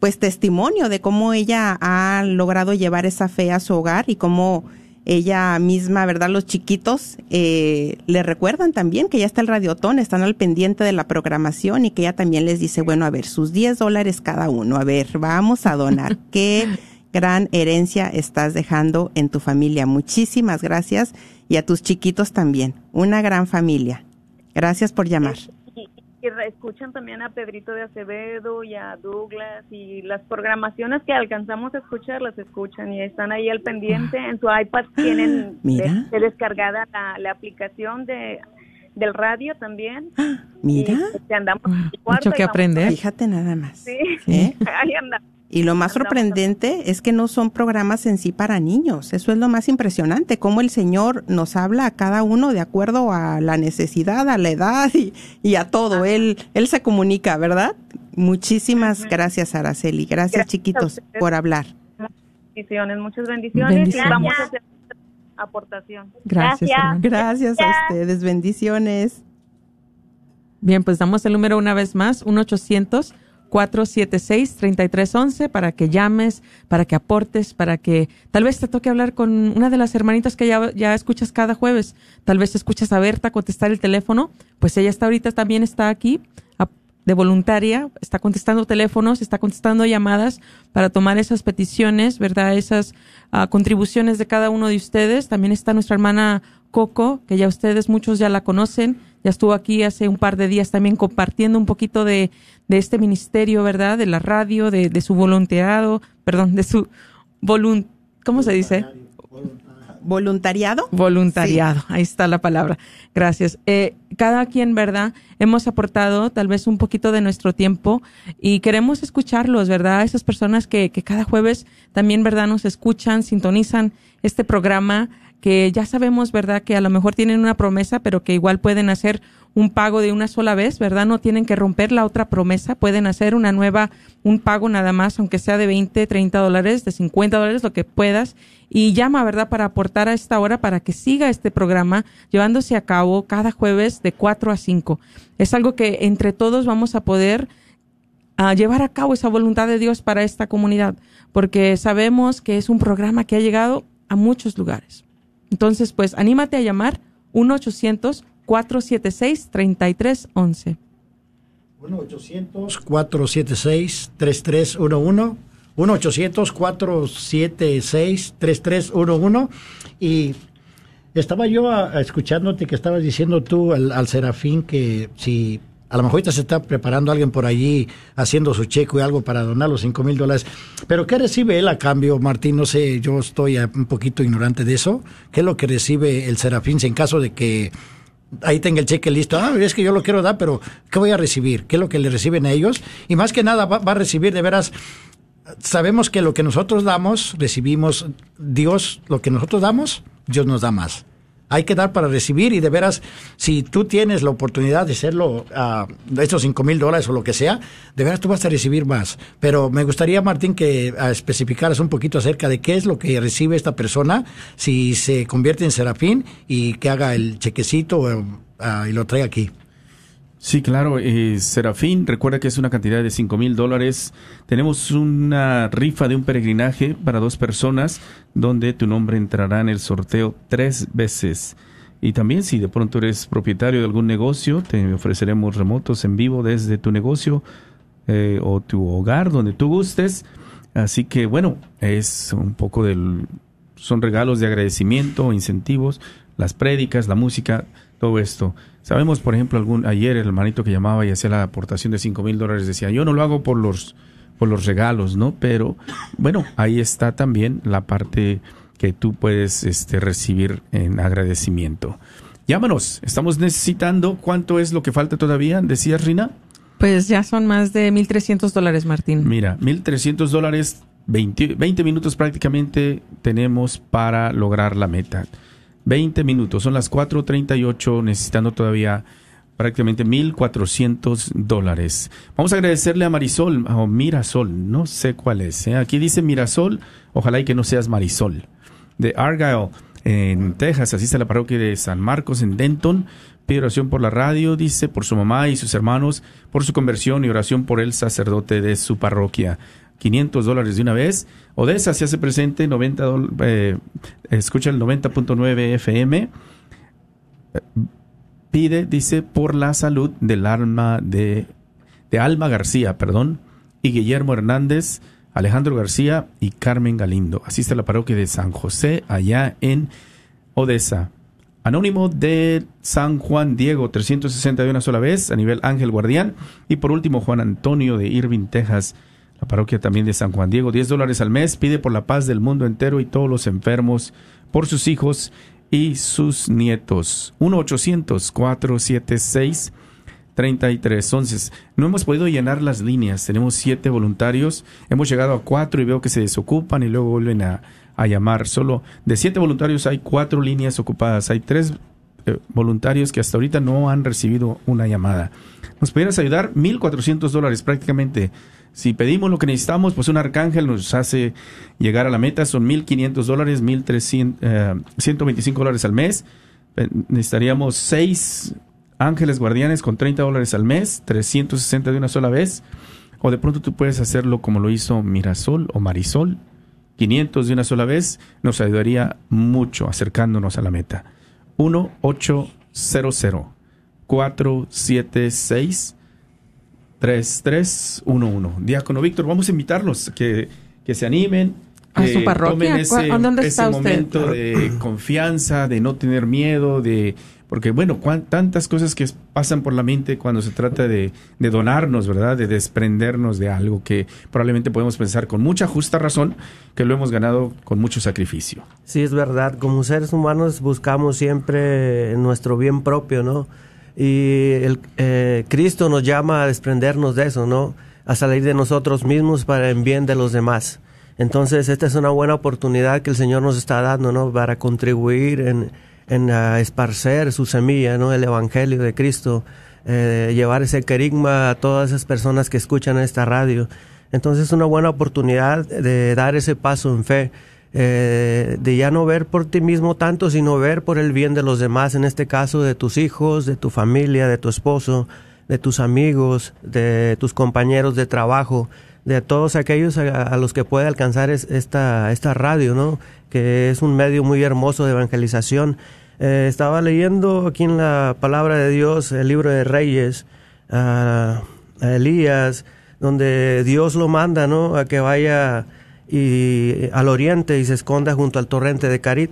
pues testimonio de cómo ella ha logrado llevar esa fe a su hogar y cómo ella misma, ¿verdad? Los chiquitos eh, le recuerdan también que ya está el radiotón, están al pendiente de la programación y que ella también les dice, bueno, a ver, sus 10 dólares cada uno, a ver, vamos a donar. Qué gran herencia estás dejando en tu familia. Muchísimas gracias y a tus chiquitos también. Una gran familia. Gracias por llamar que escuchan también a Pedrito de Acevedo y a Douglas y las programaciones que alcanzamos a escuchar las escuchan y están ahí al pendiente. En su iPad tienen descargada la, aplicación de del radio también. Mira, y, andamos mucho que aprender. Fíjate nada más. Sí, ¿Eh? ahí andamos. Y lo más sorprendente es que no son programas en sí para niños. Eso es lo más impresionante, cómo el Señor nos habla a cada uno de acuerdo a la necesidad, a la edad y, a todo. Él, él se comunica, ¿verdad? Muchísimas gracias, Araceli. Gracias, chiquitos, por hablar. Bendiciones, muchas bendiciones, y vamos a hacer aportación. Gracias. Gracias, a ustedes. Bendiciones. Bien, pues damos el número una vez más, 1 800 476-3311 para que llames, para que aportes, para que tal vez te toque hablar con una de las hermanitas que ya, ya escuchas cada jueves. Tal vez escuchas a Berta contestar el teléfono, pues ella está ahorita también está aquí de voluntaria, está contestando teléfonos, está contestando llamadas para tomar esas peticiones, ¿verdad? Esas ah, contribuciones de cada uno de ustedes. También está nuestra hermana Coco, que ya ustedes muchos ya la conocen, ya estuvo aquí hace un par de días también compartiendo un poquito de, de este ministerio, ¿verdad? De la radio, de, de su voluntariado, perdón, de su volunt, ¿cómo se dice? voluntariado. Voluntariado, ahí está la palabra. Gracias. Eh, cada quien, ¿verdad? Hemos aportado tal vez un poquito de nuestro tiempo y queremos escucharlos, ¿verdad? Esas personas que, que cada jueves también, ¿verdad? Nos escuchan, sintonizan este programa que ya sabemos, ¿verdad? Que a lo mejor tienen una promesa, pero que igual pueden hacer un pago de una sola vez, ¿verdad? No tienen que romper la otra promesa, pueden hacer una nueva, un pago nada más, aunque sea de 20, 30 dólares, de 50 dólares, lo que puedas, y llama, ¿verdad?, para aportar a esta hora para que siga este programa llevándose a cabo cada jueves de 4 a 5. Es algo que entre todos vamos a poder ah, llevar a cabo esa voluntad de Dios para esta comunidad, porque sabemos que es un programa que ha llegado a muchos lugares. Entonces, pues, anímate a llamar 1 800 476-3311. 1-800-476-3311. 1-800-476-3311. Y estaba yo escuchándote que estabas diciendo tú al, Serafín que si a lo mejor ahorita se está preparando alguien por allí haciendo su checo y algo para donar los 5 mil dólares. Pero ¿qué recibe él a cambio, Martín? No sé, yo estoy un poquito ignorante de eso. ¿Qué es lo que recibe el Serafín en caso de que ahí tenga el cheque listo. Ah, es que yo lo quiero dar, pero ¿qué voy a recibir? ¿Qué es lo que le reciben a ellos? Y más que nada va a recibir de veras. Sabemos que lo que nosotros damos, recibimos Dios, lo que nosotros damos, Dios nos da más hay que dar para recibir y de veras, si tú tienes la oportunidad de hacerlo, uh, estos cinco mil dólares o lo que sea, de veras tú vas a recibir más. Pero me gustaría, Martín, que uh, especificaras un poquito acerca de qué es lo que recibe esta persona si se convierte en serafín y que haga el chequecito uh, y lo traiga aquí. Sí, claro, eh, Serafín, recuerda que es una cantidad de cinco mil dólares. Tenemos una rifa de un peregrinaje para dos personas, donde tu nombre entrará en el sorteo tres veces. Y también si de pronto eres propietario de algún negocio, te ofreceremos remotos en vivo desde tu negocio eh, o tu hogar, donde tú gustes. Así que bueno, es un poco del... Son regalos de agradecimiento, incentivos, las prédicas, la música, todo esto. Sabemos, por ejemplo, algún ayer el hermanito que llamaba y hacía la aportación de cinco mil dólares decía, yo no lo hago por los, por los regalos, ¿no? Pero bueno, ahí está también la parte que tú puedes este, recibir en agradecimiento. Llámanos, estamos necesitando, ¿cuánto es lo que falta todavía? Decías, Rina. Pues ya son más de 1.300 dólares, Martín. Mira, 1.300 dólares, 20, 20 minutos prácticamente tenemos para lograr la meta. 20 minutos, son las 4.38, necesitando todavía prácticamente 1.400 dólares. Vamos a agradecerle a Marisol, o Mirasol, no sé cuál es. ¿eh? Aquí dice Mirasol, ojalá y que no seas Marisol, de Argyle, en Texas, así está la parroquia de San Marcos en Denton. Pide oración por la radio, dice, por su mamá y sus hermanos, por su conversión y oración por el sacerdote de su parroquia. 500 dólares de una vez. Odessa se hace presente, 90 eh, escucha el 90.9 FM. Pide, dice, por la salud del alma de, de Alma García, perdón, y Guillermo Hernández, Alejandro García y Carmen Galindo. Asiste a la parroquia de San José, allá en Odessa. Anónimo de San Juan Diego, 360 de una sola vez, a nivel Ángel Guardián. Y por último, Juan Antonio de Irving, Texas, parroquia también de San Juan Diego, 10 dólares al mes, pide por la paz del mundo entero y todos los enfermos, por sus hijos y sus nietos. 1-800-476-3311. No hemos podido llenar las líneas, tenemos siete voluntarios, hemos llegado a cuatro y veo que se desocupan y luego vuelven a, llamar. Solo de siete voluntarios hay cuatro líneas ocupadas, hay tres eh, voluntarios que hasta ahorita no han recibido una llamada. nos pudieras ayudar, 1.400 dólares prácticamente. Si pedimos lo que necesitamos, pues un arcángel nos hace llegar a la meta, son 1.500 dólares, 1.125 eh, dólares al mes. Eh, necesitaríamos seis ángeles guardianes con 30 dólares al mes, 360 de una sola vez. O de pronto tú puedes hacerlo como lo hizo Mirasol o Marisol, 500 de una sola vez, nos ayudaría mucho acercándonos a la meta. 1 800 476 3311. Diácono Víctor, vamos a invitarlos que, que se animen. ¿A su parroquia? Ese, ¿Dónde está ese momento de confianza, de no tener miedo, de porque bueno, tantas cosas que pasan por la mente cuando se trata de, de, donarnos, ¿verdad? De desprendernos de algo que probablemente podemos pensar con mucha justa razón que lo hemos ganado con mucho sacrificio. Sí, es verdad. Como seres humanos buscamos siempre nuestro bien propio, ¿no? Y el, eh, Cristo nos llama a desprendernos de eso, ¿no? A salir de nosotros mismos para el bien de los demás. Entonces, esta es una buena oportunidad que el Señor nos está dando, ¿no? Para contribuir en, en esparcer su semilla, ¿no? El Evangelio de Cristo, eh, llevar ese querigma a todas esas personas que escuchan esta radio. Entonces, es una buena oportunidad de dar ese paso en fe eh, de ya no ver por ti mismo tanto, sino ver por el bien de los demás, en este caso de tus hijos, de tu familia, de tu esposo, de tus amigos, de tus compañeros de trabajo, de todos aquellos a, los que puede alcanzar esta, esta radio, ¿no? Que es un medio muy hermoso de evangelización. Eh, estaba leyendo aquí en la palabra de Dios el libro de Reyes, a Elías, donde Dios lo manda, ¿no? A que vaya y al oriente y se esconda junto al torrente de Carit.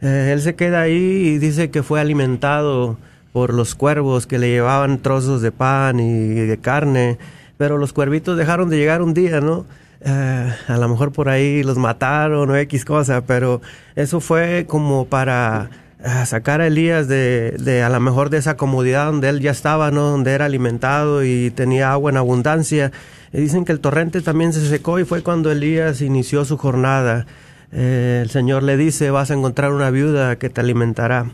Eh, él se queda ahí y dice que fue alimentado por los cuervos que le llevaban trozos de pan y de carne, pero los cuervitos dejaron de llegar un día, ¿no? Eh, a lo mejor por ahí los mataron o X cosa, pero eso fue como para eh, sacar a Elías de, de, a lo mejor de esa comodidad donde él ya estaba, ¿no? Donde era alimentado y tenía agua en abundancia dicen que el torrente también se secó y fue cuando Elías inició su jornada. Eh, el Señor le dice, vas a encontrar una viuda que te alimentará.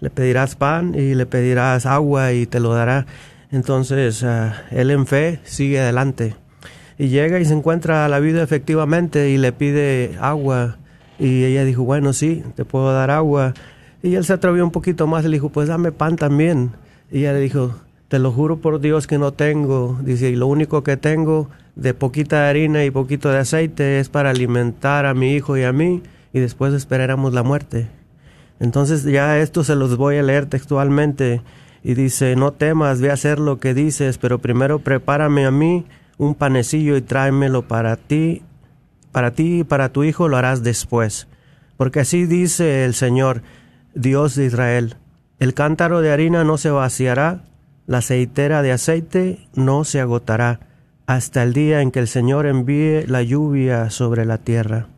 Le pedirás pan y le pedirás agua y te lo dará. Entonces, ah, él en fe sigue adelante. Y llega y se encuentra a la viuda efectivamente y le pide agua. Y ella dijo, bueno, sí, te puedo dar agua. Y él se atrevió un poquito más le dijo, pues dame pan también. Y ella le dijo, te lo juro por Dios que no tengo. Dice, lo único que tengo de poquita harina y poquito de aceite es para alimentar a mi hijo y a mí, y después esperáramos la muerte. Entonces ya esto se los voy a leer textualmente. Y dice, no temas, ve a hacer lo que dices, pero primero prepárame a mí un panecillo y tráemelo para ti, para ti y para tu hijo lo harás después. Porque así dice el Señor, Dios de Israel, el cántaro de harina no se vaciará la aceitera de aceite no se agotará hasta el día en que el Señor envíe la lluvia sobre la tierra.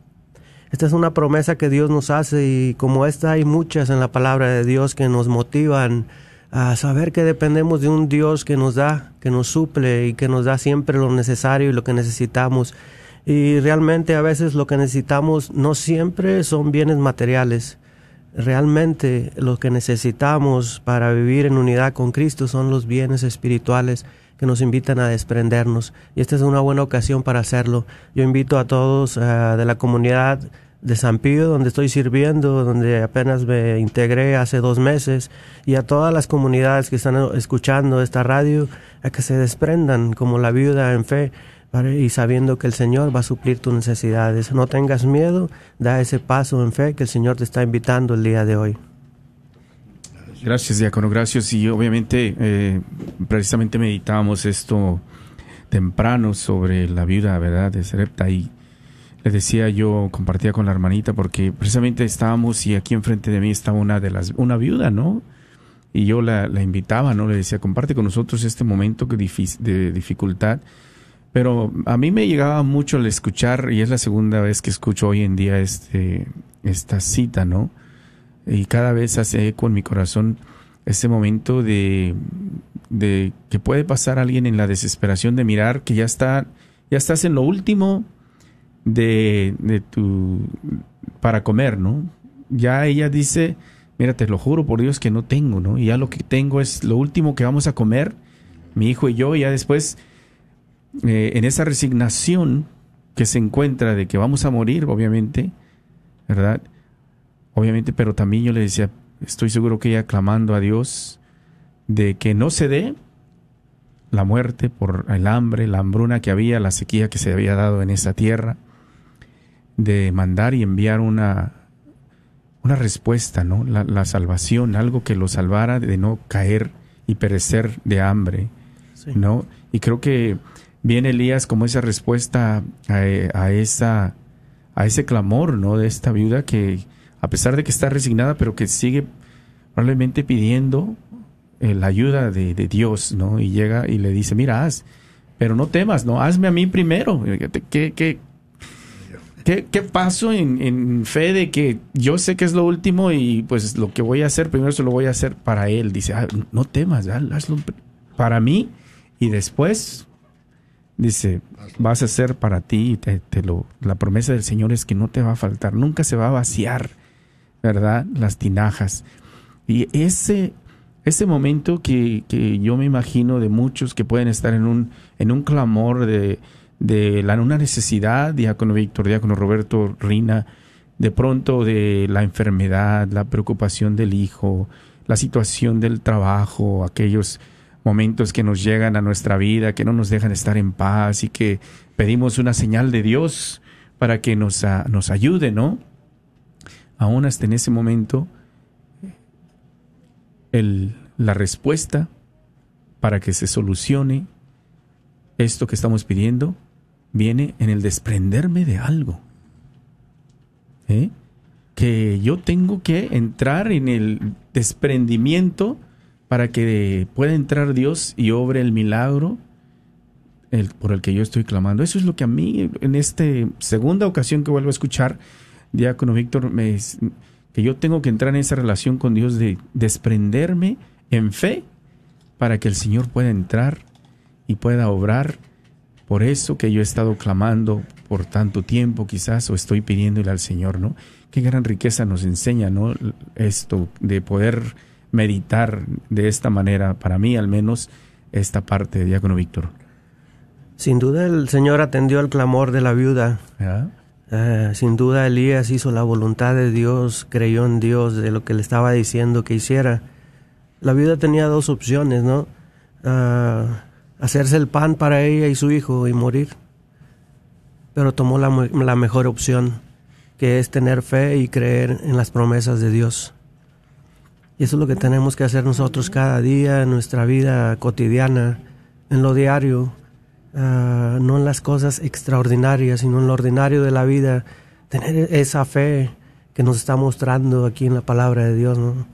Esta es una promesa que Dios nos hace y como esta hay muchas en la palabra de Dios que nos motivan a saber que dependemos de un Dios que nos da, que nos suple y que nos da siempre lo necesario y lo que necesitamos. Y realmente a veces lo que necesitamos no siempre son bienes materiales, realmente lo que necesitamos para vivir en unidad con Cristo son los bienes espirituales que nos invitan a desprendernos. Y esta es una buena ocasión para hacerlo. Yo invito a todos eh, de la comunidad de San Pío, donde estoy sirviendo, donde apenas me integré hace dos meses, y a todas las comunidades que están escuchando esta radio, a que se desprendan como la viuda en fe y sabiendo que el Señor va a suplir tus necesidades. No tengas miedo, da ese paso en fe que el Señor te está invitando el día de hoy. Gracias, diácono, gracias. Y obviamente, eh, precisamente meditábamos esto temprano sobre la viuda, ¿verdad?, de Serepta. Y le decía yo, compartía con la hermanita, porque precisamente estábamos y aquí enfrente de mí estaba una de las, una viuda, ¿no? Y yo la, la invitaba, ¿no? Le decía, comparte con nosotros este momento de dificultad pero a mí me llegaba mucho el escuchar, y es la segunda vez que escucho hoy en día este, esta cita, ¿no? Y cada vez hace eco en mi corazón ese momento de, de que puede pasar alguien en la desesperación de mirar que ya está, ya estás en lo último de, de tu, para comer, ¿no? Ya ella dice, mira, te lo juro por Dios que no tengo, ¿no? Y ya lo que tengo es lo último que vamos a comer mi hijo y yo, y ya después, eh, en esa resignación que se encuentra de que vamos a morir, obviamente, ¿verdad? Obviamente, pero también yo le decía, estoy seguro que ella clamando a Dios de que no se dé la muerte por el hambre, la hambruna que había, la sequía que se había dado en esa tierra, de mandar y enviar una, una respuesta, ¿no? La, salvación, algo que lo salvara de no caer y perecer de hambre, ¿no? Y creo que viene Elías como esa respuesta a, esa, a ese clamor, ¿no? De esta viuda que, a pesar de que está resignada, pero que sigue probablemente pidiendo eh, la ayuda de, Dios, ¿no? Y llega y le dice, mira, haz, pero no temas, ¿no? Hazme a mí primero. ¿Qué, qué, ¿Qué, qué paso en, en, fe de que yo sé que es lo último y pues lo que voy a hacer primero se lo voy a hacer para él? Dice, ah, no temas, hazlo para mí y después dice, vas a hacer para ti, te, te, lo, la promesa del Señor es que no te va a faltar, nunca se va a vaciar, ¿verdad? Las tinajas. Y ese, ese momento que, que yo me imagino de muchos que pueden estar en un, en un clamor de, de la, una necesidad, diácono Víctor, diácono Roberto Rina, de pronto de la enfermedad, la preocupación del hijo, la situación del trabajo, aquellos momentos que nos llegan a nuestra vida, que no nos dejan estar en paz y que pedimos una señal de Dios para que nos, nos ayude, ¿no? Aún hasta en ese momento, el, la respuesta para que se solucione esto que estamos pidiendo viene en el desprenderme de algo. ¿Eh? Que yo tengo que entrar en el desprendimiento para que pueda entrar Dios y obre el milagro por el que yo estoy clamando. Eso es lo que a mí, en esta segunda ocasión que vuelvo a escuchar, Diácono Víctor, me, que yo tengo que entrar en esa relación con Dios de desprenderme en fe para que el Señor pueda entrar y pueda obrar por eso que yo he estado clamando por tanto tiempo quizás o estoy pidiéndole al Señor, ¿no? Qué gran riqueza nos enseña, ¿no? Esto de poder meditar de esta manera, para mí al menos, esta parte de Diácono Víctor. Sin duda el Señor atendió al clamor de la viuda. Eh, sin duda Elías hizo la voluntad de Dios, creyó en Dios de lo que le estaba diciendo que hiciera. La viuda tenía dos opciones, ¿no? Ah, hacerse el pan para ella y su hijo y morir. Pero tomó la, la mejor opción, que es tener fe y creer en las promesas de Dios. Y eso es lo que tenemos que hacer nosotros cada día en nuestra vida cotidiana, en lo diario, ah, no en las cosas extraordinarias, sino en lo ordinario de la vida, tener esa fe que nos está mostrando aquí en la palabra de Dios, ¿no?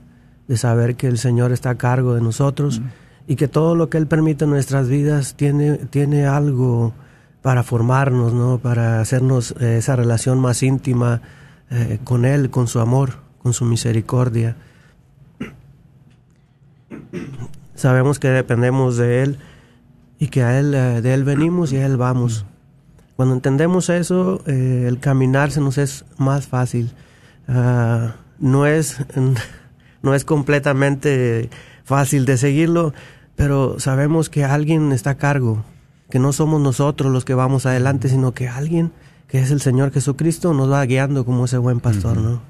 de saber que el Señor está a cargo de nosotros y que todo lo que Él permite en nuestras vidas tiene, tiene algo para formarnos, ¿no? para hacernos eh, esa relación más íntima eh, con Él, con su amor, con su misericordia. Sabemos que dependemos de Él y que a Él, eh, de Él venimos y a Él vamos. Cuando entendemos eso, el caminar se nos es más fácil. Ah, no, es, no es completamente fácil de seguirlo, pero sabemos que alguien está a cargo, que no somos nosotros los que vamos adelante, sino que alguien que es el Señor Jesucristo nos va guiando como ese buen pastor, ¿no?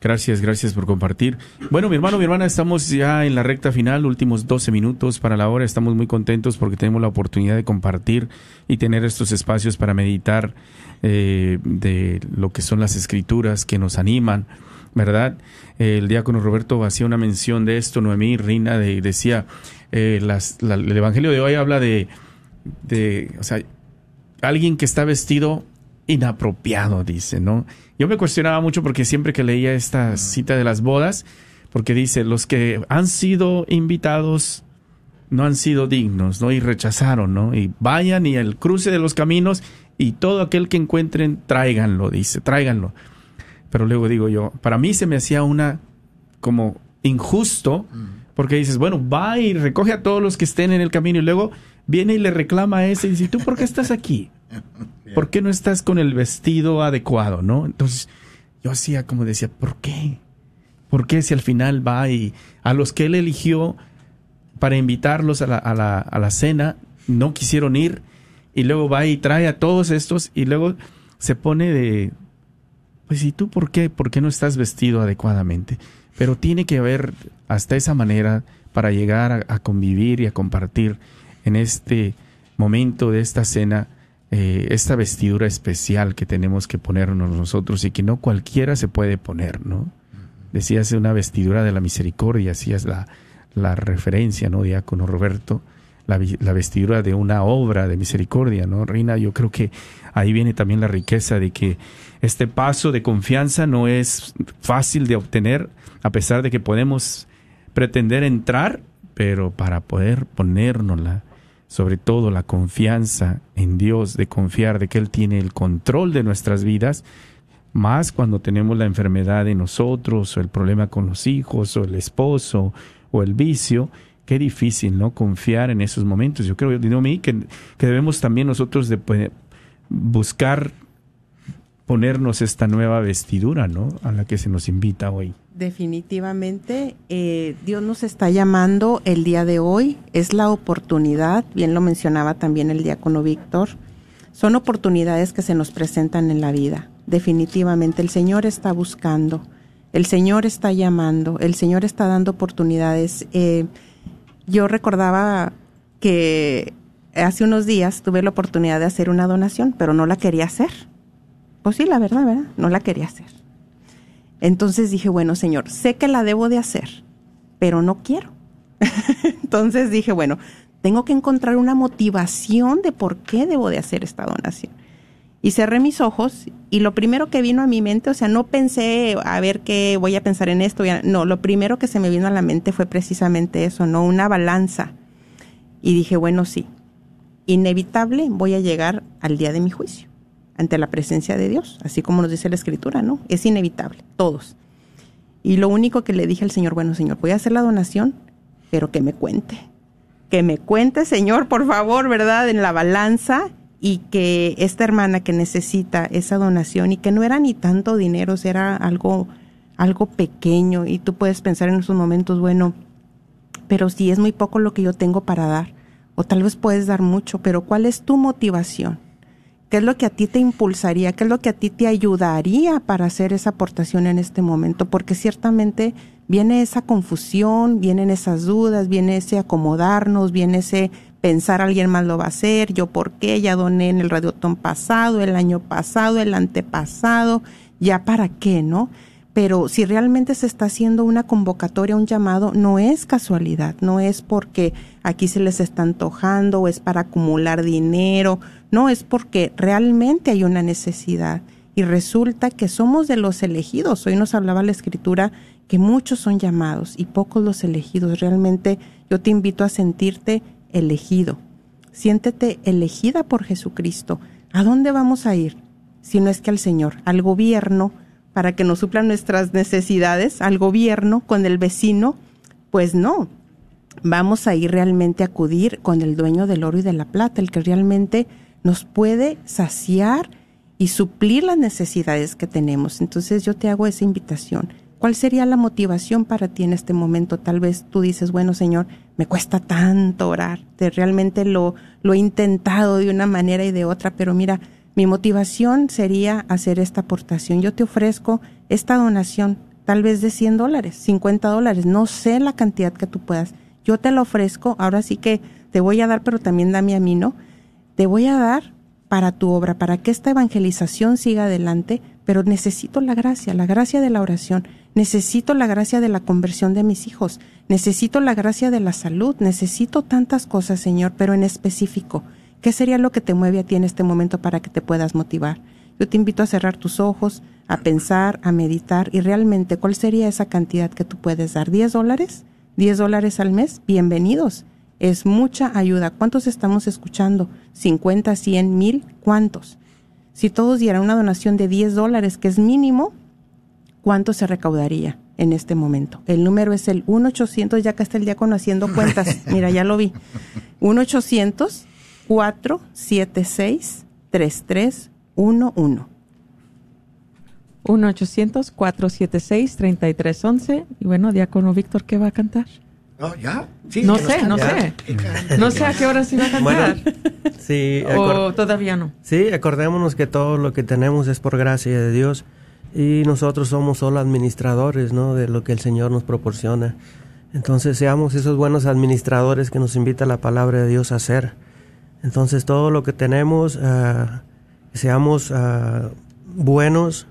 Gracias, gracias por compartir. Bueno, mi hermano, mi hermana, estamos ya en la recta final, últimos 12 minutos para la hora. Estamos muy contentos porque tenemos la oportunidad de compartir y tener estos espacios para meditar eh, de lo que son las escrituras que nos animan ¿verdad? El diácono Roberto hacía una mención de esto, Noemí Rina de, decía, eh, el Evangelio de hoy habla de, de, o sea, alguien que está vestido inapropiado, dice, ¿no? Yo me cuestionaba mucho porque siempre que leía esta cita de las bodas, porque dice, los que han sido invitados no han sido dignos, ¿no? Y rechazaron, ¿no? Y vayan y al cruce de los caminos y todo aquel que encuentren, tráiganlo, dice, tráiganlo. Pero luego digo yo, para mí se me hacía una como injusto, porque dices, bueno, va y recoge a todos los que estén en el camino y luego viene y le reclama a ese y dice, ¿tú por qué estás aquí? ¿Por qué no estás con el vestido adecuado, no? Entonces yo hacía como decía, ¿por qué? ¿Por qué si al final va y a los que él eligió para invitarlos a la, cena, no quisieron ir y luego va y trae a todos estos y luego se pone de, pues ¿y tú por qué? ¿Por qué no estás vestido adecuadamente? Pero tiene que haber hasta esa manera para llegar a, convivir y a compartir en este momento de esta cena eh, esta vestidura especial que tenemos que ponernos nosotros y que no cualquiera se puede poner, ¿no? Decías una vestidura de la misericordia, hacías la, la referencia, ¿no? Diácono Roberto, la, la, vestidura de una obra de misericordia, ¿no? Reina, yo creo que ahí viene también la riqueza de que este paso de confianza no es fácil de obtener, a pesar de que podemos pretender entrar, pero para poder ponérnosla, sobre todo la confianza en Dios, de confiar de que Él tiene el control de nuestras vidas, más cuando tenemos la enfermedad de nosotros, o el problema con los hijos, o el esposo, o el vicio, qué difícil, ¿no? Confiar en esos momentos. Yo creo, digo, que, que debemos también nosotros de buscar ponernos esta nueva vestidura, ¿no? A la que se nos invita hoy. Definitivamente, eh, Dios nos está llamando el día de hoy, es la oportunidad, bien lo mencionaba también el diácono Víctor, son oportunidades que se nos presentan en la vida. Definitivamente, el Señor está buscando, el Señor está llamando, el Señor está dando oportunidades. Eh, yo recordaba que hace unos días tuve la oportunidad de hacer una donación, pero no la quería hacer. Pues sí, la verdad, ¿verdad? No la quería hacer entonces dije, bueno, Señor, sé que la debo de hacer, pero no quiero. Entonces dije, bueno, tengo que encontrar una motivación de por qué debo de hacer esta donación. Y cerré mis ojos y lo primero que vino a mi mente, o sea, no pensé a ver qué voy a pensar en esto, no, lo primero que se me vino a la mente fue precisamente eso, ¿no? Una balanza. Y dije, bueno, sí, inevitable voy a llegar al día de mi juicio ante la presencia de Dios, así como nos dice la Escritura, ¿no? Es inevitable, todos. Y lo único que le dije al Señor, bueno, Señor, voy a hacer la donación, pero que me cuente. Que me cuente, Señor, por favor, ¿verdad? En la balanza y que esta hermana que necesita esa donación y que no era ni tanto dinero, era algo, algo pequeño y tú puedes pensar en esos momentos, bueno, pero si es muy poco lo que yo tengo para dar, o tal vez puedes dar mucho, pero ¿cuál es tu motivación? ¿Qué es lo que a ti te impulsaría? ¿Qué es lo que a ti te ayudaría para hacer esa aportación en este momento? Porque ciertamente viene esa confusión, vienen esas dudas, viene ese acomodarnos, viene ese pensar alguien más lo va a hacer, yo por qué, ya doné en el radiotón pasado, el año pasado, el antepasado, ya para qué, ¿no? Pero si realmente se está haciendo una convocatoria, un llamado, no es casualidad, no es porque aquí se les está antojando o es para acumular dinero no, es porque realmente hay una necesidad y resulta que somos de los elegidos. Hoy nos hablaba la escritura que muchos son llamados y pocos los elegidos. Realmente yo te invito a sentirte elegido. Siéntete elegida por Jesucristo. ¿A dónde vamos a ir? Si no es que al Señor, al gobierno, para que nos suplan nuestras necesidades, al gobierno, con el vecino, pues no. Vamos a ir realmente a acudir con el dueño del oro y de la plata, el que realmente nos puede saciar y suplir las necesidades que tenemos. Entonces yo te hago esa invitación. ¿Cuál sería la motivación para ti en este momento? Tal vez tú dices, bueno, Señor, me cuesta tanto orar, te, realmente lo, lo he intentado de una manera y de otra, pero mira, mi motivación sería hacer esta aportación. Yo te ofrezco esta donación, tal vez de 100 dólares, 50 dólares, no sé la cantidad que tú puedas. Yo te la ofrezco, ahora sí que te voy a dar, pero también dame a mí, ¿no? Te voy a dar para tu obra, para que esta evangelización siga adelante, pero necesito la gracia, la gracia de la oración, necesito la gracia de la conversión de mis hijos, necesito la gracia de la salud, necesito tantas cosas, Señor, pero en específico, ¿qué sería lo que te mueve a ti en este momento para que te puedas motivar? Yo te invito a cerrar tus ojos, a pensar, a meditar y realmente cuál sería esa cantidad que tú puedes dar. ¿10 dólares? ¿10 dólares al mes? Bienvenidos es mucha ayuda. ¿Cuántos estamos escuchando? ¿50, 100, mil? ¿Cuántos? Si todos dieran una donación de 10 dólares, que es mínimo, ¿cuánto se recaudaría en este momento? El número es el 1-800, ya que está el diácono haciendo cuentas. Mira, ya lo vi. 1-800-476-3311. 1-800-476-3311. Y bueno, diácono Víctor, ¿qué va a cantar? Oh, ¿Ya? Sí, no sé, no sé. No sé a qué hora se va a cantar. sí, o todavía no. Sí, acordémonos que todo lo que tenemos es por gracia de Dios y nosotros somos solo administradores, ¿no? De lo que el Señor nos proporciona. Entonces seamos esos buenos administradores que nos invita la palabra de Dios a hacer. Entonces todo lo que tenemos, uh, seamos uh, buenos,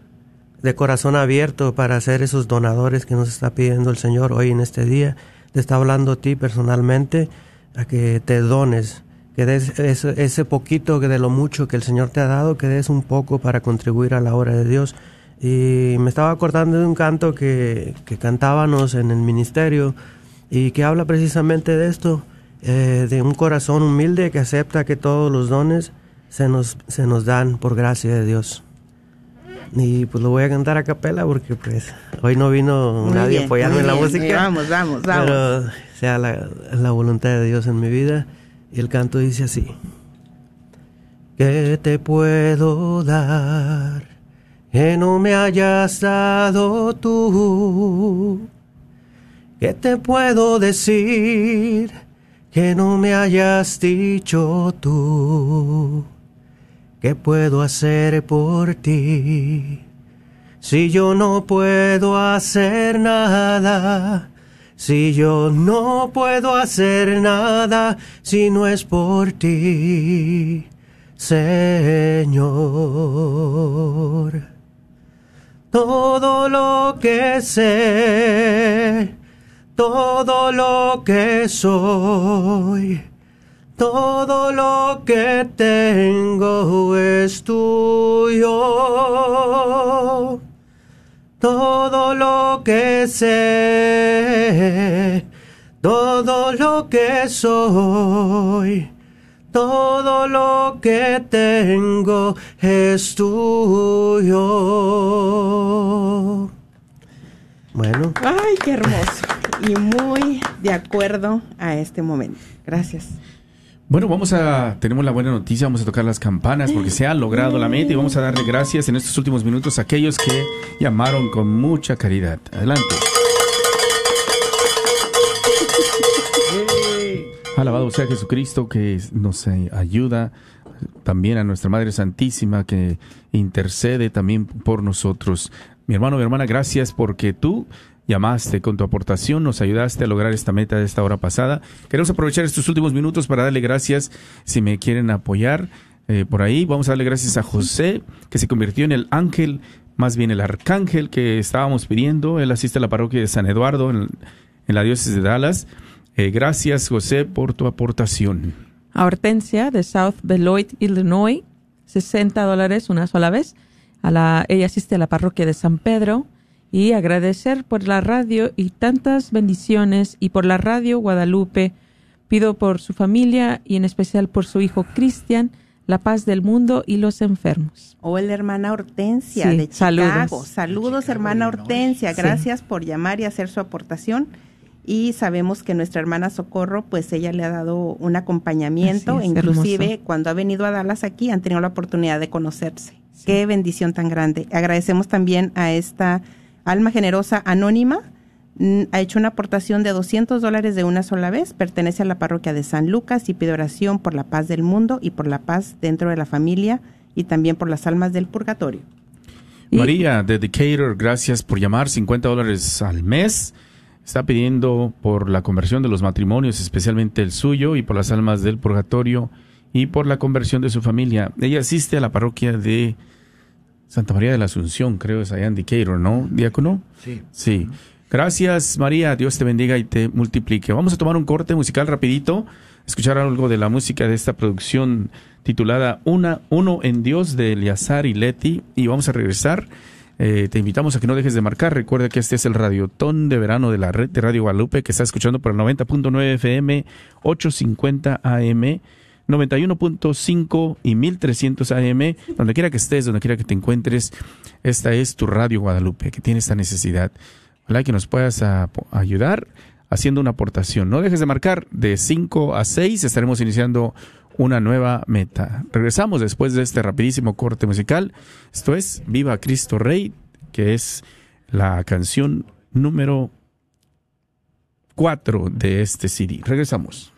de corazón abierto para ser esos donadores que nos está pidiendo el Señor hoy en este día. Está hablando a ti personalmente a que te dones, que des ese, ese poquito de lo mucho que el Señor te ha dado, que des un poco para contribuir a la obra de Dios. Y me estaba acordando de un canto que, que cantábamos en el ministerio y que habla precisamente de esto, eh, de un corazón humilde que acepta que todos los dones se nos, se nos dan por gracia de Dios. Y pues lo voy a cantar a capela porque pues hoy no vino nadie a apoyarme en la música. Vamos, vamos, vamos. Pero sea la, la voluntad de Dios en mi vida. Y el canto dice así. ¿Qué te puedo dar que no me hayas dado tú? ¿Qué te puedo decir que no me hayas dicho tú? ¿Qué puedo hacer por ti? Si yo no puedo hacer nada, si yo no puedo hacer nada, si no es por ti, Señor. Todo lo que sé, todo lo que soy, todo lo que tengo es tuyo. Todo lo que sé, todo lo que soy, todo lo que tengo es tuyo. Bueno. Ay, qué hermoso. Y muy de acuerdo a este momento. Gracias. Bueno, vamos a, tenemos la buena noticia, vamos a tocar las campanas porque se ha logrado la meta y vamos a darle gracias en estos últimos minutos a aquellos que llamaron con mucha caridad. Adelante. Alabado sea Jesucristo que nos ayuda, también a nuestra Madre Santísima que intercede también por nosotros. Mi hermano, mi hermana, gracias porque tú llamaste con tu aportación, nos ayudaste a lograr esta meta de esta hora pasada. Queremos aprovechar estos últimos minutos para darle gracias si me quieren apoyar eh, por ahí. Vamos a darle gracias a José, que se convirtió en el ángel, más bien el arcángel que estábamos pidiendo. Él asiste a la parroquia de San Eduardo en, la diócesis de Dallas. Eh, gracias, José, por tu aportación. A Hortensia de South Beloit, Illinois, 60 dólares una sola vez. A la, ella asiste a la parroquia de San Pedro y agradecer por la radio y tantas bendiciones y por la radio Guadalupe. Pido por su familia y en especial por su hijo Cristian la paz del mundo y los enfermos. O la hermana Hortensia de Chicago. Saludos, hermana Hortensia. Gracias por llamar y hacer su aportación. Y sabemos que nuestra hermana Socorro, pues ella le ha dado un acompañamiento, inclusive cuando ha venido a Dallas aquí han tenido la oportunidad de conocerse. Qué bendición tan grande. Agradecemos también a esta Alma Generosa Anónima mm, ha hecho una aportación de 200 dólares de una sola vez, pertenece a la parroquia de San Lucas y pide oración por la paz del mundo y por la paz dentro de la familia y también por las almas del purgatorio. María de Decatur, gracias por llamar, 50 dólares al mes. Está pidiendo por la conversión de los matrimonios, especialmente el suyo, y por las almas del purgatorio y por la conversión de su familia. Ella asiste a la parroquia de Santa María de la Asunción, creo es allá en Decatur, ¿no, diácono? Sí. Sí. Gracias, María. Dios te bendiga y te multiplique. Vamos a tomar un corte musical rapidito, escuchar algo de la música de esta producción titulada Una, Uno en Dios de Eliazar y Leti y vamos a regresar. Eh, te invitamos a que no dejes de marcar. Recuerda que este es el radiotón de verano de la red de Radio Guadalupe que está escuchando por el 90.9 FM, 850 AM 91.5 y 1300 AM, donde quiera que estés, donde quiera que te encuentres, esta es tu Radio Guadalupe, que tiene esta necesidad. Ojalá que nos puedas ayudar haciendo una aportación. No dejes de marcar de 5 a 6, estaremos iniciando una nueva meta. Regresamos después de este rapidísimo corte musical. Esto es Viva Cristo Rey, que es la canción número 4 de este CD. Regresamos.